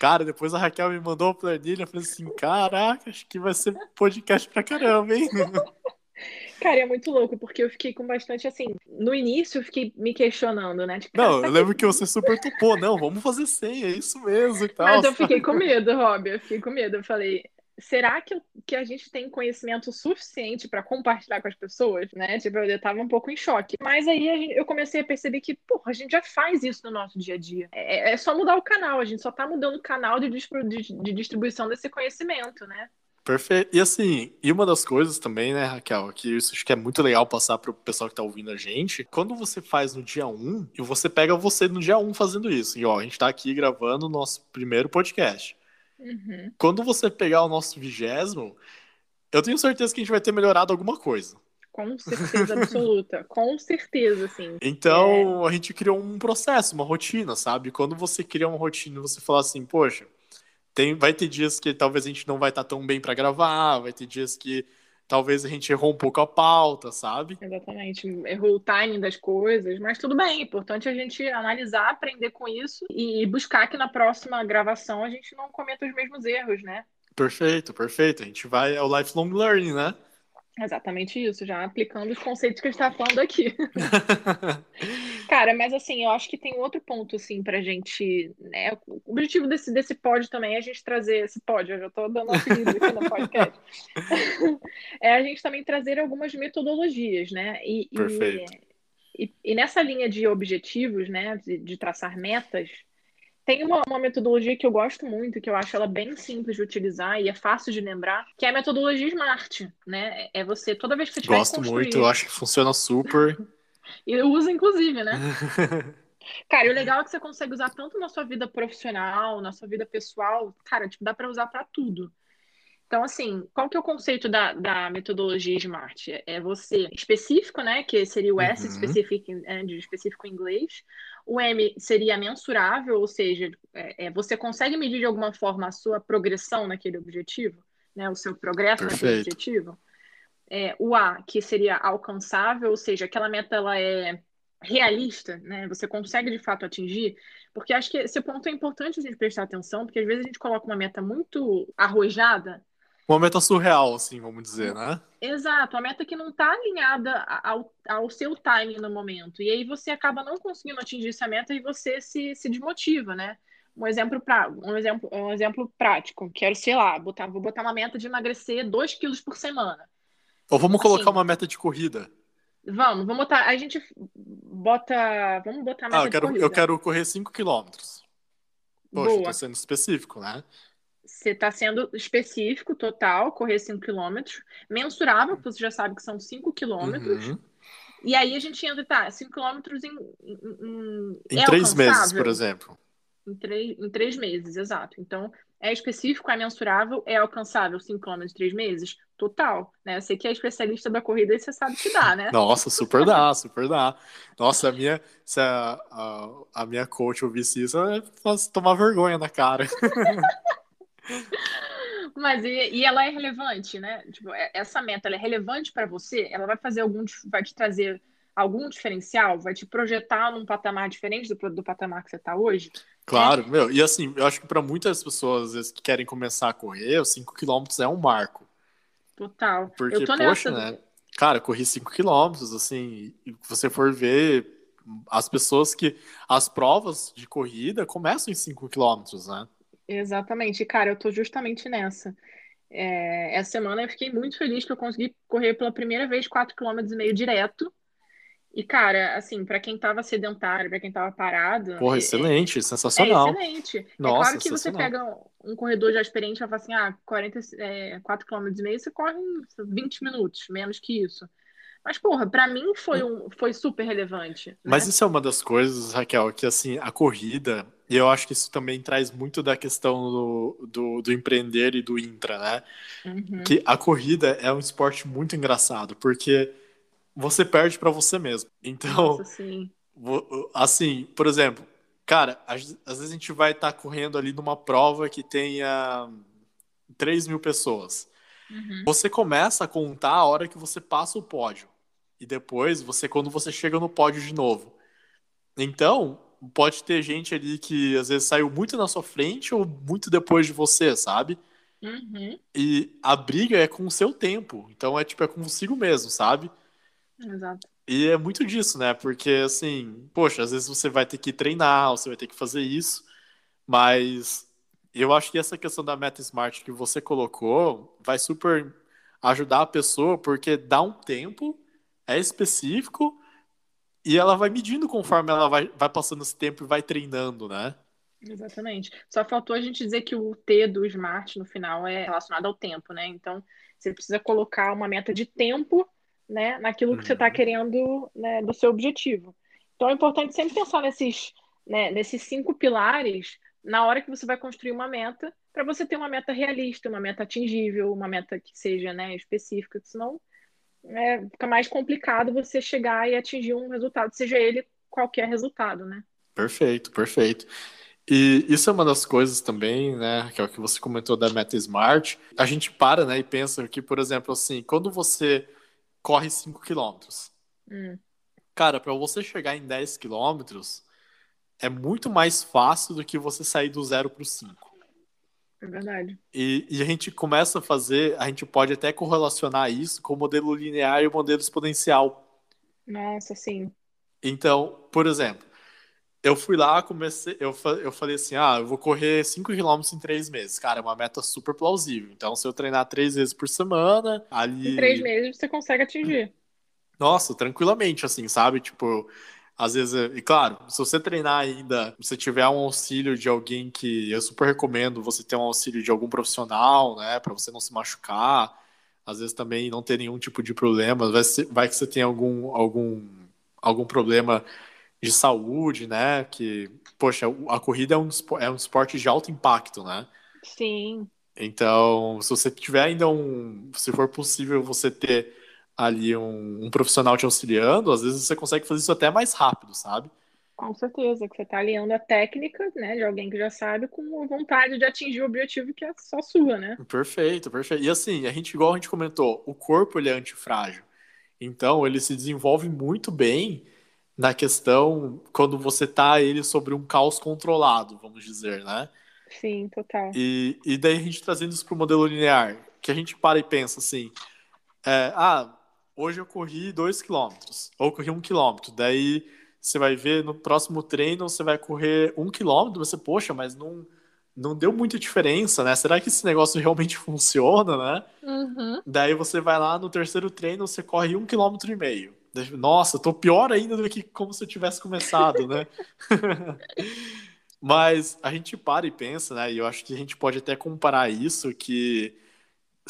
Cara, depois a Raquel me mandou a planilha, eu falei assim, caraca, acho que vai ser podcast pra caramba, hein? Cara, é muito louco, porque eu fiquei com bastante, assim, no início eu fiquei me questionando, né? Tipo, não, eu lembro que você super topou, não, vamos fazer 100, é isso mesmo e tal. Mas eu fiquei com medo, Rob, eu fiquei com medo, eu falei, será que, que a gente tem conhecimento suficiente para compartilhar com as pessoas, né? Tipo, eu estava um pouco em choque. Mas aí gente, eu comecei a perceber que, porra, a gente já faz isso no nosso dia a dia. É, é só mudar o canal, a gente só está mudando o canal de, de, de distribuição desse conhecimento, né? Perfeito. E assim, e uma das coisas também, né, Raquel, que isso acho que é muito legal passar pro pessoal que tá ouvindo a gente, quando você faz no dia 1, e você pega você no dia 1 fazendo isso. E ó, a gente tá aqui gravando o nosso primeiro podcast. Uhum. Quando você pegar o nosso vigésimo, eu tenho certeza que a gente vai ter melhorado alguma coisa. Com certeza absoluta. Com certeza, sim. Então, é... a gente criou um processo, uma rotina, sabe? Quando você cria uma rotina, você fala assim, poxa, tem, vai ter dias que talvez a gente não vai estar tão bem para gravar, vai ter dias que talvez a gente errou um pouco a pauta, sabe? Exatamente, errou o timing das coisas, mas tudo bem, é importante a gente analisar, aprender com isso e buscar que na próxima gravação a gente não cometa os mesmos erros, né? Perfeito, perfeito. A gente vai ao lifelong learning, né? Exatamente isso, já aplicando os conceitos que a gente está falando aqui. Cara, mas assim, eu acho que tem outro ponto, assim, pra gente, né? O objetivo desse, desse pod também é a gente trazer, esse pod, eu já estou dando apelido aqui no podcast, é a gente também trazer algumas metodologias, né? E, Perfeito. E, e, e nessa linha de objetivos, né, de, de traçar metas, Tem uma, uma, metodologia que eu gosto muito, que eu acho ela bem simples de utilizar e é fácil de lembrar, que é a metodologia SMART, né? É você, toda vez que você tiver Gosto construir... muito, eu acho que funciona super. eu uso, inclusive, né? Cara, e o legal é que você consegue usar tanto na sua vida profissional, na sua vida pessoal, cara, tipo, dá para usar para tudo. Então, assim, qual que é o conceito da, da metodologia SMART? É você específico, né? Que seria o S, uhum. específico, é, de específico em inglês. O M seria mensurável, ou seja, é, é, você consegue medir de alguma forma a sua progressão naquele objetivo, né? O seu progresso Perfeito. naquele objetivo. É, o A, que seria alcançável, ou seja, aquela meta ela é realista, né? Você consegue de fato atingir, porque acho que esse ponto é importante a gente prestar atenção, porque às vezes a gente coloca uma meta muito arrojada uma meta surreal, assim, vamos dizer, né? Exato, a meta que não está alinhada ao, ao seu timing no momento. E aí você acaba não conseguindo atingir essa meta e você se, se desmotiva, né? Um exemplo, pra, um, exemplo, um exemplo prático, quero, sei lá, botar, vou botar uma meta de emagrecer 2 quilos por semana. Ou vamos assim, colocar uma meta de corrida. Vamos, vamos botar. A gente bota. Vamos botar a meta ah, eu quero, de corrida. Eu quero correr 5 quilômetros. Poxa, Boa. tô sendo específico, né? Você está sendo específico, total, correr 5 km, mensurável, porque você já sabe que são 5 km. Uhum. E aí a gente entra, tá, 5 km em. Em, em é três meses, por exemplo. Em, três, em três meses, exato. Então, é específico, é mensurável, é alcançável 5 km em três meses? Total, né? Você que é especialista da corrida e você sabe que dá, né? Nossa, super dá, super dá. Nossa, a minha, se a, a, a minha coach ouvisse isso, ela tomar vergonha na cara. Mas e, e, ela é relevante, né? Tipo, é, essa meta é relevante para você? Ela vai fazer algum, vai te trazer algum diferencial? Vai te projetar num patamar diferente do, do patamar que você está hoje? Claro, é. meu. E assim, eu acho que para muitas pessoas às vezes, que querem começar a correr, os 5 km é um marco. Total. Porque, eu tô poxa, nessa... né? Cara, corri 5 km, assim, e você for ver as pessoas que. As provas de corrida começam em 5 km, né? Exatamente. Cara, eu tô justamente nessa. É, essa semana eu fiquei muito feliz que eu consegui correr pela primeira vez 4,5 km direto. E, cara, assim, para quem tava sedentário, para quem tava parado. Porra, é, excelente, sensacional. É excelente. Nossa, é claro que você pega um, corredor já experiente e fala assim: ah, 40, é, 4 km e meio, você corre em 20 minutos, menos que isso. Mas, porra, para mim foi, um, foi super relevante. Né? Mas isso é uma das coisas, Raquel, que assim, a corrida, e eu acho que isso também traz muito da questão do, do, do empreender e do intra, né? Uhum. Que a corrida é um esporte muito engraçado, porque você perde para você mesmo. Então, Nossa, sim. assim, por exemplo, cara, às, às vezes a gente vai estar tá correndo ali numa prova que tenha 3 mil pessoas. Uhum. Você começa a contar a hora que você passa o pódio. E depois, você quando você chega no pódio de novo. Então, pode ter gente ali que às vezes saiu muito na sua frente ou muito depois de você, sabe? Uhum. E a briga é com o seu tempo. Então é tipo, é consigo mesmo, sabe? Exato. E é muito disso, né? Porque assim, poxa, às vezes você vai ter que treinar, você vai ter que fazer isso, mas eu acho que essa questão da meta smart que você colocou vai super ajudar a pessoa, porque dá um tempo, é específico, e ela vai medindo conforme ela vai, vai passando esse tempo e vai treinando, né? Exatamente. Só faltou a gente dizer que o T do Smart no final é relacionado ao tempo, né? Então, você precisa colocar uma meta de tempo, né, naquilo que tá uhum. você está querendo, né, do seu objetivo. Então, é importante sempre pensar nesses, né, nesses cinco pilares na hora que você vai construir uma meta, para você ter uma meta realista, uma meta atingível, uma meta que seja né, específica, senão é, fica mais complicado você chegar e atingir um resultado, seja ele qualquer resultado, né? Perfeito, perfeito. E isso é uma das coisas também, né, que é o que você comentou da meta smart. A gente para, né, e pensa que, por exemplo, assim, quando você corre 5 quilômetros, hum. cara, para você chegar em 10 quilômetros, é muito mais fácil do que você sair do zero para o 5. É verdade. E, e, a gente começa a fazer, a gente pode até correlacionar isso com o modelo linear e o modelo exponencial. Nossa, sim. Então, por exemplo, eu fui lá, comecei, eu, eu falei assim, ah, eu vou correr 5 km em 3 meses. Cara, é uma meta super plausível. Então, se eu treinar 3 vezes por semana, ali... Em 3 meses você consegue atingir. Nossa, tranquilamente, assim, sabe? Tipo, às vezes, e claro, se você treinar ainda, se tiver um auxílio de alguém que eu super recomendo você ter um auxílio de algum profissional, né, para você não se machucar, às vezes também não ter nenhum tipo de problema, vai, ser, vai que você tem algum, algum, algum problema de saúde, né, que, poxa, a corrida é um, é um esporte de alto impacto, né? Sim. Então, se você tiver ainda um, se for possível você ter ali um, um, profissional te auxiliando, às vezes você consegue fazer isso até mais rápido, sabe? Com certeza, que você está aliando a técnica, né, de alguém que já sabe, com a vontade de atingir o objetivo que é só sua, né? Perfeito, perfeito. E assim, a gente, igual a gente comentou, o corpo ele é antifrágil. Então, ele se desenvolve muito bem na questão quando você tá ele sobre um caos controlado, vamos dizer, né? Sim, total. E, e daí a gente trazendo isso para o modelo linear, que a gente para e pensa assim, é, ah, hoje eu corri 2 km, ou corri 1 um km, daí você vai ver no próximo treino você vai correr 1 um km, você, poxa, mas não, não deu muita diferença, né? Será que esse negócio realmente funciona, né? Uhum. Daí você vai lá no terceiro treino, você corre 1 km e meio. Nossa, tô pior ainda do que como se eu tivesse começado, né? Mas a gente para e pensa, né? E eu acho que a gente pode até comparar isso que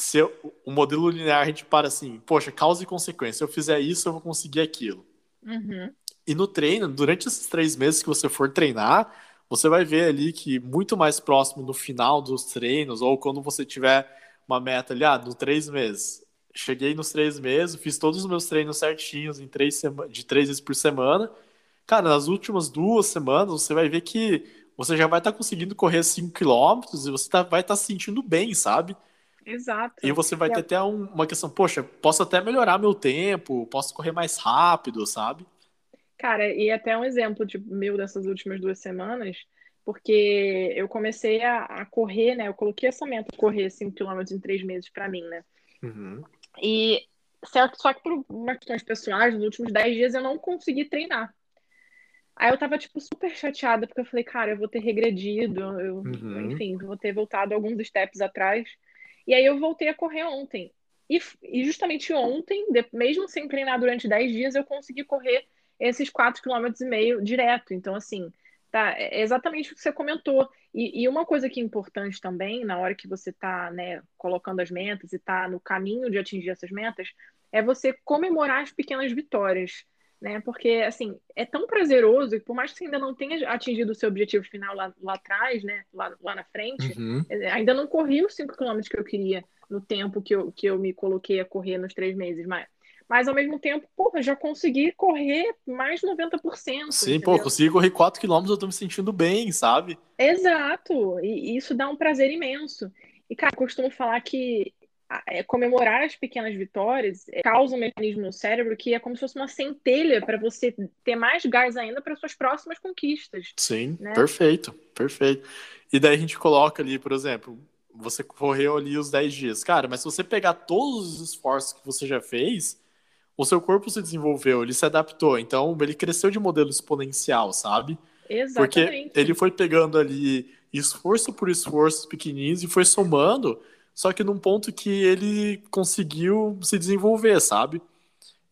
se eu, o modelo linear a gente para assim, poxa, causa e consequência. Se eu fizer isso, eu vou conseguir aquilo. Uhum. E no treino, durante esses três meses que você for treinar, você vai ver ali que muito mais próximo no final dos treinos, ou quando você tiver uma meta ali, ah, no três meses. Cheguei nos três meses, fiz todos os meus treinos certinhos em três de três vezes por semana. Cara, nas últimas duas semanas, você vai ver que você já vai estar tá conseguindo correr 5 km e você tá, vai estar tá se sentindo bem, sabe? Exato. E você vai ter até um, uma questão, poxa, posso até melhorar meu tempo, posso correr mais rápido, sabe? Cara, e até um exemplo de meu dessas últimas duas semanas, porque eu comecei a, a correr, né? Eu coloquei essa meta de correr 5 km em três meses para mim, né? Uhum. E só que por umas questões pessoais, nos últimos 10 dias eu não consegui treinar. Aí eu tava, tipo, super chateada, porque eu falei, cara, eu vou ter regredido, eu, uhum. enfim, vou ter voltado alguns steps atrás. E aí eu voltei a correr ontem. E, e justamente ontem, de, mesmo sem treinar durante 10 dias, eu consegui correr esses 4,5 km direto. Então, assim, tá, é exatamente o que você comentou. E, e, uma coisa que é importante também, na hora que você está né, colocando as metas e está no caminho de atingir essas metas, é você comemorar as pequenas vitórias. Né? Porque, assim, é tão prazeroso que por mais que você ainda não tenha atingido o seu objetivo final lá, lá atrás, né? Lá, lá na frente, uhum. É, ainda não corri os 5 km que eu queria no tempo que eu, que eu me coloquei a correr nos três meses, mas mas ao mesmo tempo, porra, já consegui correr mais 90%. Sim, entendeu? pô, consegui correr 4 km, eu tô me sentindo bem, sabe? Exato, e isso dá um prazer imenso. E, cara, costumo falar que comemorar as pequenas vitórias é, causa um mecanismo no cérebro que é como se fosse uma centelha para você ter mais gás ainda para suas próximas conquistas. Sim, né? perfeito, perfeito. E daí a gente coloca ali, por exemplo, você correu ali os 10 dias. Cara, mas se você pegar todos os esforços que você já fez, o seu corpo se desenvolveu, ele se adaptou, então ele cresceu de modelo exponencial, sabe? Exatamente. Porque ele foi pegando ali esforço por esforço pequenininhos e foi somando, só que num ponto que ele conseguiu se desenvolver, sabe?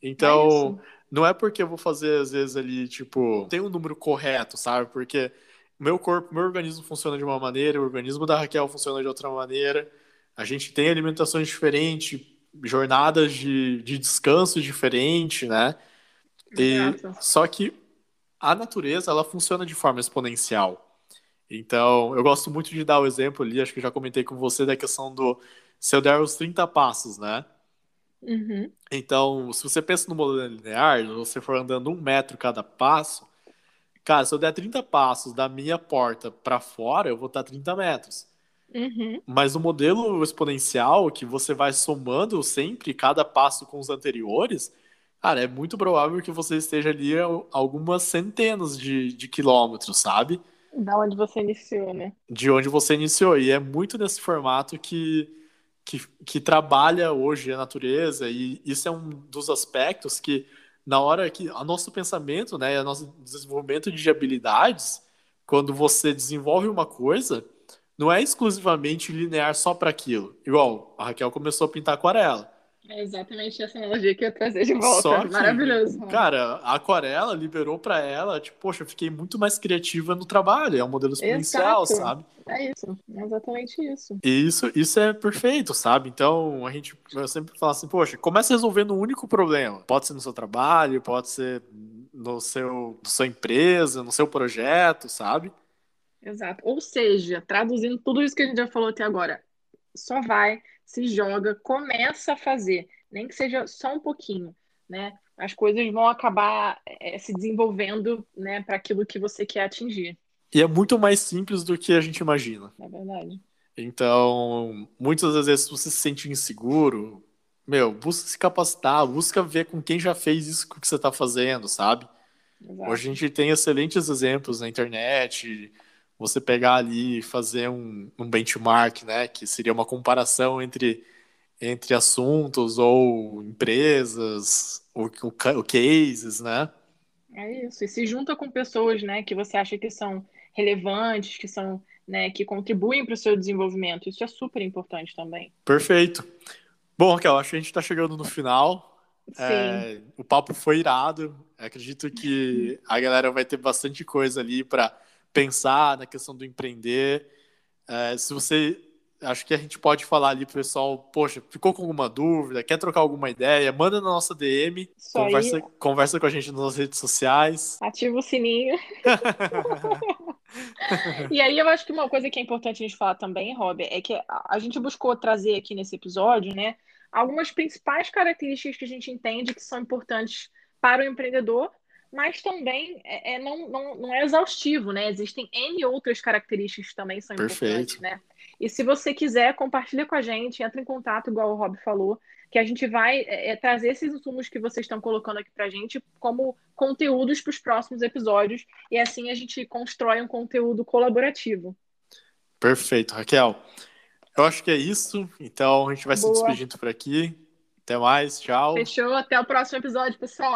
Então, é não é porque eu vou fazer às vezes ali, tipo, tem um número correto, sabe? Porque meu corpo, meu organismo funciona de uma maneira, o organismo da Raquel funciona de outra maneira. A gente tem alimentações diferentes, jornadas de, de descanso diferente, né? E, só que a natureza ela funciona de forma exponencial. Então, eu gosto muito de dar o exemplo ali, acho que já comentei com você da questão do se eu der os 30 passos, né? Uhum. Então, se você pensa no modelo linear, você for andando um metro cada passo, cara, se eu der 30 passos da minha porta para fora, eu vou estar 30 metros. Uhum. Mas no modelo exponencial, que você vai somando sempre cada passo com os anteriores, cara, é muito provável que você esteja ali algumas centenas de, de quilômetros, sabe? Da onde você iniciou, né? De onde você iniciou. E é muito nesse formato que, que, que trabalha hoje a natureza, e isso é um dos aspectos que, na hora que o nosso pensamento, né, o nosso desenvolvimento de habilidades, quando você desenvolve uma coisa não é exclusivamente linear só para aquilo. Igual, a Raquel começou a pintar aquarela. É exatamente essa analogia que eu ia trazer de volta. Só que, Maravilhoso. Cara, a aquarela liberou para ela, tipo, poxa, eu fiquei muito mais criativa no trabalho. É um modelo exponencial, Exato. sabe? É isso, é exatamente isso. E isso, isso é perfeito, sabe? Então, a gente, eu sempre falo assim, poxa, começa resolvendo um único problema. Pode ser no seu trabalho, pode ser no seu, na sua empresa, no seu projeto, sabe? Exato. Ou seja, traduzindo tudo isso que a gente já falou até agora, só vai, se joga, começa a fazer, nem que seja só um pouquinho, né? As coisas vão acabar é, se desenvolvendo, né, para aquilo que você quer atingir. E é muito mais simples do que a gente imagina. É verdade. Então, muitas das vezes você se sente inseguro, meu, busca se capacitar, busca ver com quem já fez isso que você está fazendo, sabe? Exato. Hoje a gente tem excelentes exemplos na internet, você pegar ali e fazer um, um benchmark, né, que seria uma comparação entre, entre assuntos ou empresas, ou, ou, cases, né? É isso, e se junta com pessoas, né, que você acha que são relevantes, que são, né, que contribuem para o seu desenvolvimento. Isso é super importante também. Perfeito. Bom, Raquel, acho que a gente está chegando no final. É, o papo foi irado. Acredito que a galera vai ter bastante coisa ali para pensar na questão do empreender. É, se você. Acho que a gente pode falar ali pessoal, poxa, ficou com alguma dúvida, quer trocar alguma ideia, manda na nossa DM, conversa, conversa com a gente nas redes sociais. Ativa o sininho. e aí eu acho que uma coisa que é importante a gente falar também, Rob, é que a gente buscou trazer aqui nesse episódio, né, algumas principais características que a gente entende que são importantes para o empreendedor, mas também é, é não, não, não é exaustivo, né? Existem N outras características que também são Perfeito. importantes, né? E se você quiser, compartilha com a gente, entra em contato, igual o Rob falou, que a gente vai é, é trazer esses insumos que vocês estão colocando aqui para a gente como conteúdos para os próximos episódios, e assim a gente constrói um conteúdo colaborativo. Perfeito, Raquel. Eu acho que é isso. Então a gente vai Boa. se despedindo por aqui. Até mais, tchau. Fechou, até o próximo episódio, pessoal.